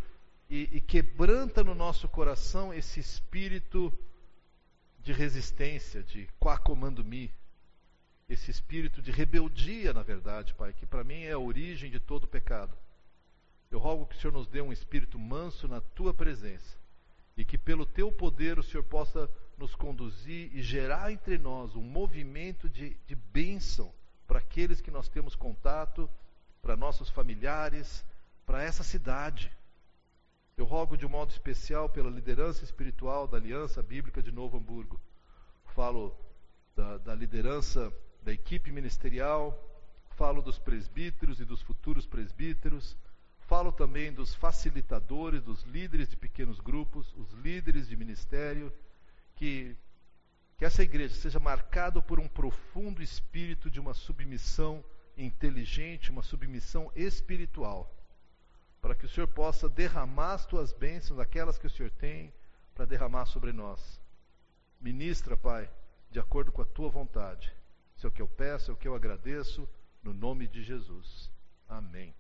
e, e quebranta no nosso coração esse espírito de resistência, de quá comando-me, esse espírito de rebeldia, na verdade, Pai, que para mim é a origem de todo pecado. Eu rogo que o Senhor nos dê um espírito manso na tua presença e que pelo teu poder o Senhor possa nos conduzir e gerar entre nós um movimento de, de bênção para aqueles que nós temos contato, para nossos familiares, para essa cidade. Eu rogo de um modo especial pela liderança espiritual da Aliança Bíblica de Novo Hamburgo. Falo da, da liderança da equipe ministerial, falo dos presbíteros e dos futuros presbíteros, falo também dos facilitadores, dos líderes de pequenos grupos, os líderes de ministério, que, que essa igreja seja marcada por um profundo espírito de uma submissão inteligente, uma submissão espiritual para que o Senhor possa derramar as tuas bênçãos, aquelas que o Senhor tem, para derramar sobre nós. Ministra, Pai, de acordo com a tua vontade. Isso é o que eu peço, é o que eu agradeço, no nome de Jesus. Amém.